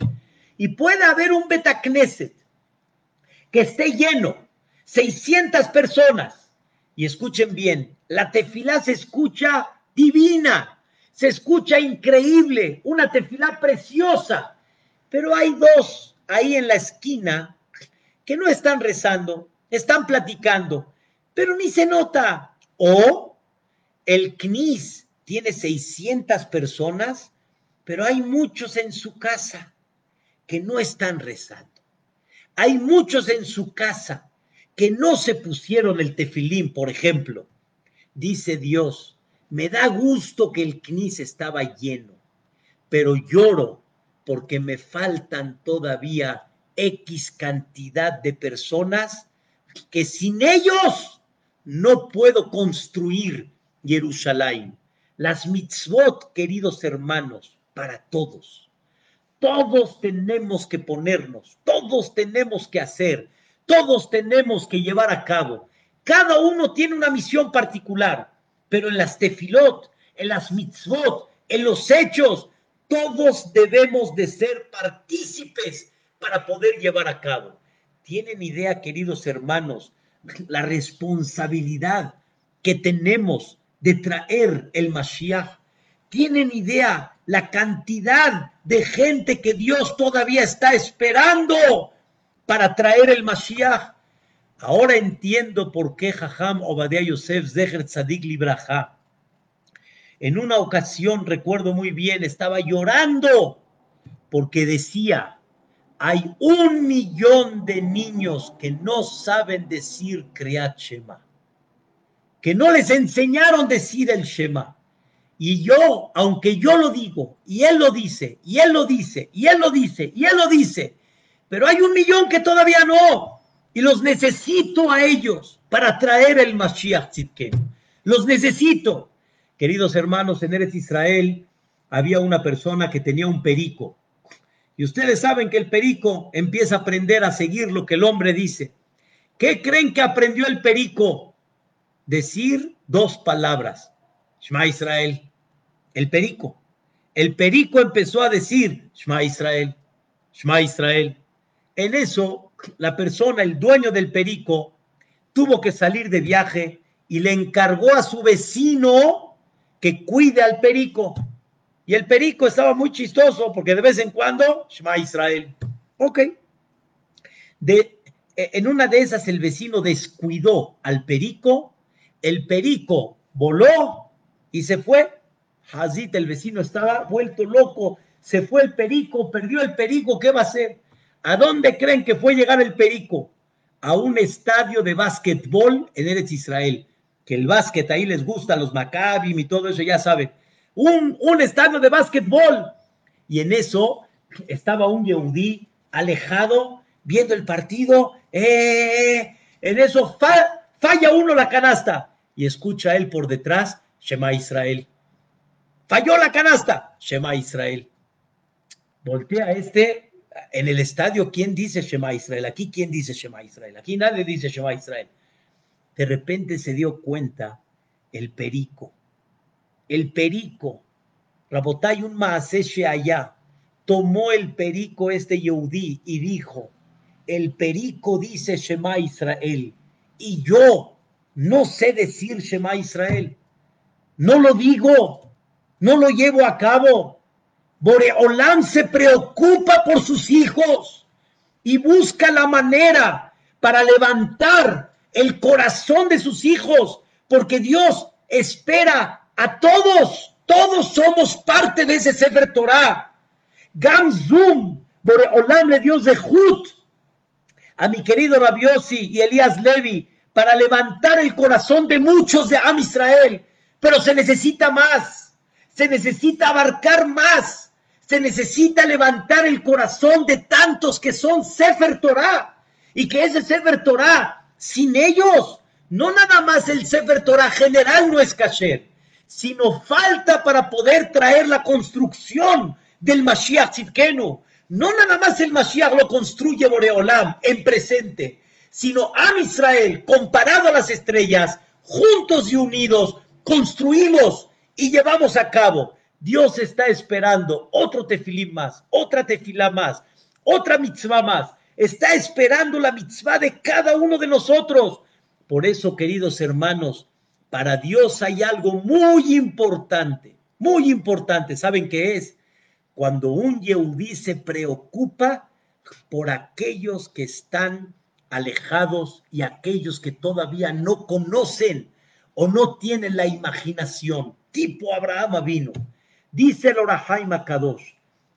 Y puede haber un Betacneset que esté lleno, 600 personas. Y escuchen bien, la tefilá se escucha divina, se escucha increíble, una tefilá preciosa, pero hay dos ahí en la esquina que no están rezando, están platicando, pero ni se nota. O el CNIS tiene 600 personas, pero hay muchos en su casa que no están rezando. Hay muchos en su casa que no se pusieron el tefilín, por ejemplo. Dice Dios, me da gusto que el CNIS estaba lleno. pero lloro porque me faltan todavía X cantidad de personas que sin ellos no puedo construir Jerusalén. Las mitzvot, queridos hermanos, para todos. Todos tenemos que ponernos, todos tenemos que hacer, todos tenemos que llevar a cabo. Cada uno tiene una misión particular, pero en las tefilot, en las mitzvot, en los hechos, todos debemos de ser partícipes para poder llevar a cabo. ¿Tienen idea, queridos hermanos, la responsabilidad que tenemos de traer el Mashiach? ¿Tienen idea la cantidad de gente que Dios todavía está esperando para traer el Mashiach? Ahora entiendo por qué Jajam Obadiah Yosef Zeher Tzadik Libraja. En una ocasión, recuerdo muy bien, estaba llorando porque decía, hay un millón de niños que no saben decir Kriyat Shema, que no les enseñaron decir el Shema. Y yo, aunque yo lo digo, y él lo dice, y él lo dice, y él lo dice, y él lo dice, pero hay un millón que todavía no y los necesito a ellos para traer el Mashiach. Los necesito. Queridos hermanos, en Eretz Israel había una persona que tenía un perico. Y ustedes saben que el perico empieza a aprender a seguir lo que el hombre dice. ¿Qué creen que aprendió el perico? Decir dos palabras. Shema Israel. El perico. El perico empezó a decir Shema Israel. Shema Israel. En eso la persona, el dueño del perico, tuvo que salir de viaje y le encargó a su vecino que cuide al perico. Y el perico estaba muy chistoso porque de vez en cuando, Shema Israel. Ok. De, e, en una de esas el vecino descuidó al perico, el perico voló y se fue. Hazit, el vecino estaba vuelto loco, se fue el perico, perdió el perico, ¿qué va a hacer? ¿A dónde creen que fue llegar el Perico? A un estadio de básquetbol en Eretz Israel. Que el básquet ahí les gusta, los Maccabim y todo eso, ya saben. Un, un estadio de básquetbol. Y en eso estaba un Yehudí alejado, viendo el partido. Eh, en eso falla uno la canasta. Y escucha él por detrás, Shema Israel. Falló la canasta, Shema Israel. Voltea este en el estadio, ¿quién dice Shema Israel? Aquí, ¿quién dice Shema Israel? Aquí nadie dice Shema Israel. De repente se dio cuenta el perico. El perico, Rabotay un maaseshe allá, tomó el perico este Yehudí y dijo, el perico dice Shema Israel y yo no sé decir Shema Israel. No lo digo, no lo llevo a cabo. Boreolam se preocupa por sus hijos y busca la manera para levantar el corazón de sus hijos, porque Dios espera a todos, todos somos parte de ese Sefer Torah. Gamzum, Boreolam le dio Zehut a mi querido Rabiosi y Elías Levi para levantar el corazón de muchos de Am Israel, pero se necesita más, se necesita abarcar más se necesita levantar el corazón de tantos que son Sefer Torah. Y que ese Sefer Torah, sin ellos, no nada más el Sefer Torah general no es kasher, sino falta para poder traer la construcción del Mashiach Tzidkenu. No nada más el Mashiach lo construye Boreolam en presente, sino a Israel, comparado a las estrellas, juntos y unidos, construimos y llevamos a cabo Dios está esperando otro tefilín más, otra tefilá más, otra mitzvah más. Está esperando la mitzvah de cada uno de nosotros. Por eso, queridos hermanos, para Dios hay algo muy importante, muy importante. ¿Saben qué es? Cuando un Yehudí se preocupa por aquellos que están alejados y aquellos que todavía no conocen o no tienen la imaginación, tipo Abraham vino Dice el Orahai Kadosh,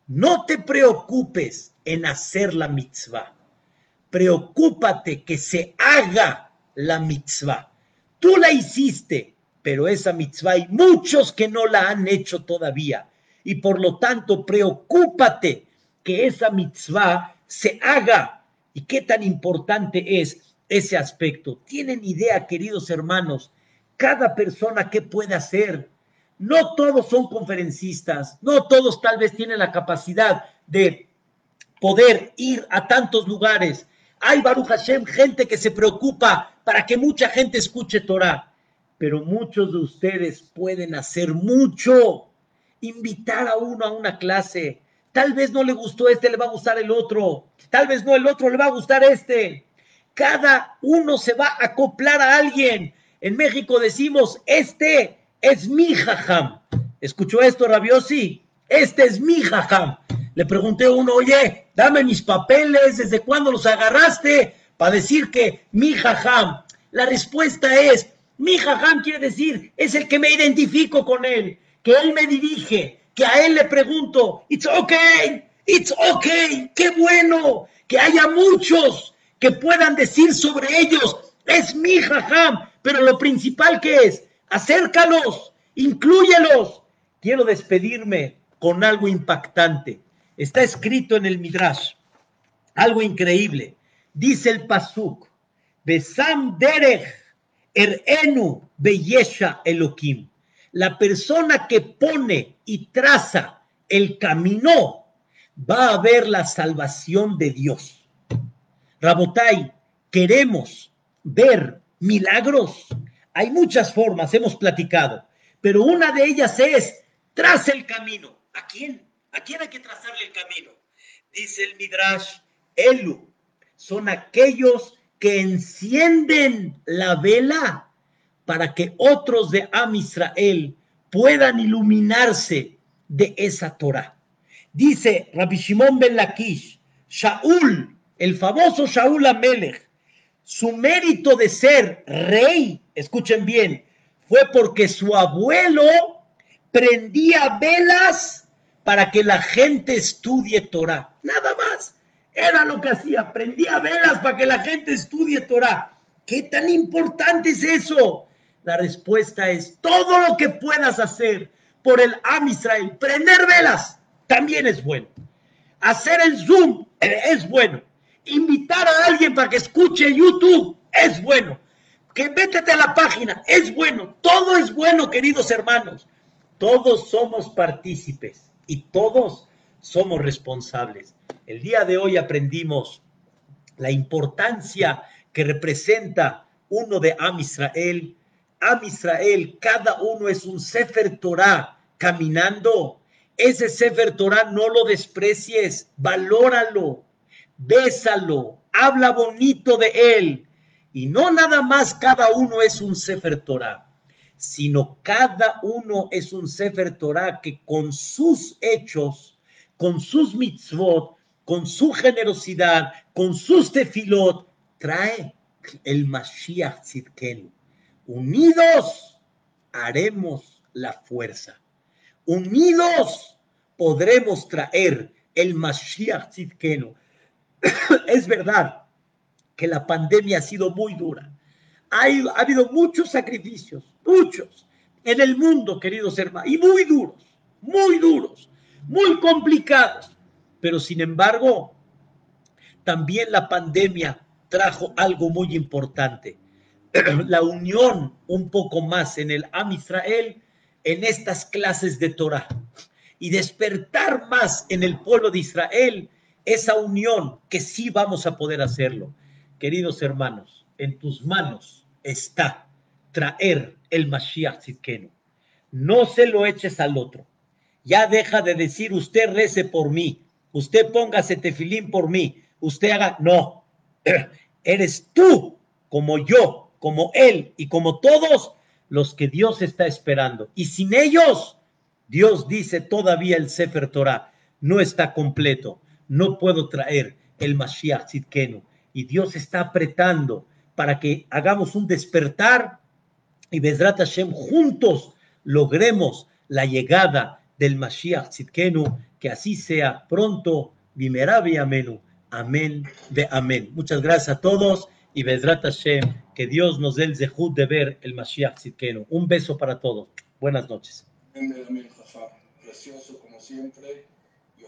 no te preocupes en hacer la mitzvah. Preocúpate que se haga la mitzvah. Tú la hiciste, pero esa mitzvah hay muchos que no la han hecho todavía. y por lo tanto preocúpate que esa mitzvah se haga. ¿Y qué tan importante es ese aspecto? ¿Tienen idea, queridos hermanos? Cada persona qué puede hacer. No todos son conferencistas, no todos tal vez tienen la capacidad de poder ir a tantos lugares. Hay Baruch Hashem gente que se preocupa para que mucha gente escuche Torah, pero muchos de ustedes pueden hacer mucho. Invitar a uno a una clase, Tal vez no le gustó este, le va a gustar el otro. Tal vez no, el otro le va a gustar este. Cada uno se va a acoplar a alguien. En México decimos, este es mi jajam. ¿Escuchó esto, Rabiosi? Este es mi jajam. Le pregunté a uno, oye, dame mis papeles, ¿desde cuándo los agarraste? Para decir que mi jajam. La respuesta es, mi jajam quiere decir, es el que me identifico con él, que él me dirige, que a él le pregunto, it's okay, it's okay, qué bueno que haya muchos que puedan decir sobre ellos, es mi jajam, pero lo principal que es, acércalos, incluyelos. Quiero despedirme con algo impactante. Está escrito en el Midrash, algo increíble. Dice el Pasuk, Besam derech erenu beyesha elokim la persona que pone y traza el camino va a ver la salvación de Dios. Rabotai, queremos ver milagros. Hay muchas formas, hemos platicado, pero una de ellas es traza el camino. ¿A quién? ¿A quién hay que trazarle el camino? Dice el Midrash, Elu, son aquellos que encienden la vela para que otros de Am Israel puedan iluminarse de esa Torah. Dice Rabbi Shimon ben Lakish, Shaul, el famoso Shaul Amelech, su mérito de ser rey, escuchen bien, fue porque su abuelo prendía velas para que la gente estudie Torah. Nada más. Era lo que hacía, prendía velas para que la gente estudie Torah. ¿Qué tan importante es eso? La respuesta es todo lo que puedas hacer por el Am Israel. Prender velas también es bueno. Hacer el Zoom es bueno. Invitar a alguien para que escuche YouTube es bueno. Que métete a la página es bueno. Todo es bueno, queridos hermanos. Todos somos partícipes y todos somos responsables. El día de hoy aprendimos la importancia que representa uno de Am Israel Am Israel, cada uno es un Sefer Torah caminando. Ese Sefer Torah no lo desprecies, valóralo, bésalo, habla bonito de él. Y no nada más cada uno es un Sefer Torah, sino cada uno es un Sefer Torah que con sus hechos, con sus mitzvot, con su generosidad, con sus tefilot, trae el Mashiach. Unidos haremos la fuerza. Unidos podremos traer el Mashiach. es verdad que la pandemia ha sido muy dura. Hay, ha habido muchos sacrificios, muchos, en el mundo, queridos hermanos, y muy duros, muy duros, muy complicados. Pero sin embargo, también la pandemia trajo algo muy importante la unión un poco más en el Am Israel en estas clases de Torah y despertar más en el pueblo de Israel esa unión que sí vamos a poder hacerlo. Queridos hermanos, en tus manos está traer el Mashiach Tzidkenu. No se lo eches al otro. Ya deja de decir usted rece por mí, usted póngase tefilín por mí, usted haga. No, eres tú como yo como Él y como todos los que Dios está esperando. Y sin ellos, Dios dice todavía el Sefer Torah no está completo. No puedo traer el Mashiach Tzidkenu. Y Dios está apretando para que hagamos un despertar y Bezrat Hashem juntos logremos la llegada del Mashiach Tzidkenu. Que así sea pronto. Bimerabi Amenu. Amén de amén. Muchas gracias a todos y Bezrat Hashem, que Dios nos dé el zehut de ver el Mashiach Tzidkenu. Un beso para todos. Buenas noches.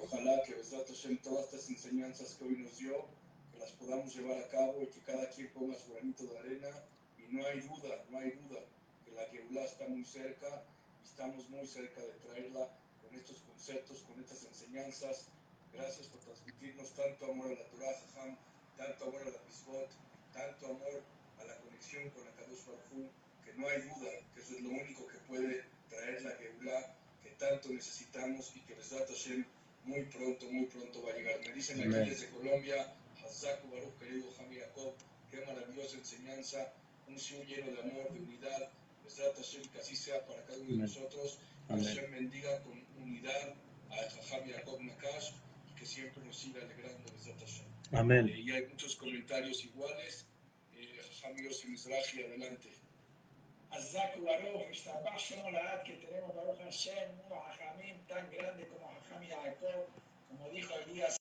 Ojalá que Besat Hashem, todas estas enseñanzas que hoy nos dio, que las podamos llevar a cabo y que cada quien ponga su granito de arena. Y no hay duda, no hay duda, que la Geulah está muy cerca y estamos muy cerca de traerla con estos conceptos, con estas enseñanzas. Gracias por transmitirnos tanto amor a la Torah, Jajam, tanto amor a la Pisbot, tanto amor a la conexión con la Kadosh Baruj que no hay duda que eso es lo único que puede traer la Geulah que tanto necesitamos y que Besat Hashem muy pronto, muy pronto va a llegar. Me dicen aquí desde Colombia, Hazaku Baruch, querido Jami Jacob, qué maravillosa enseñanza, un show lleno de amor, de unidad. Besat Hashem, que así sea para cada uno de nosotros. Hashem bendiga con unidad a Jajam Jacob Nakash y que siempre nos siga alegrando Besat Hashem. Eh, Amén. y hay muchos comentarios iguales. Eh, Jajam Yossi Mizrahi, adelante. Azaku Baruch, Ishtabach Shemo Laad, que tenemos Baruch Hashem, un Jajamim tan grande como Jajam Jacob, como dijo Elías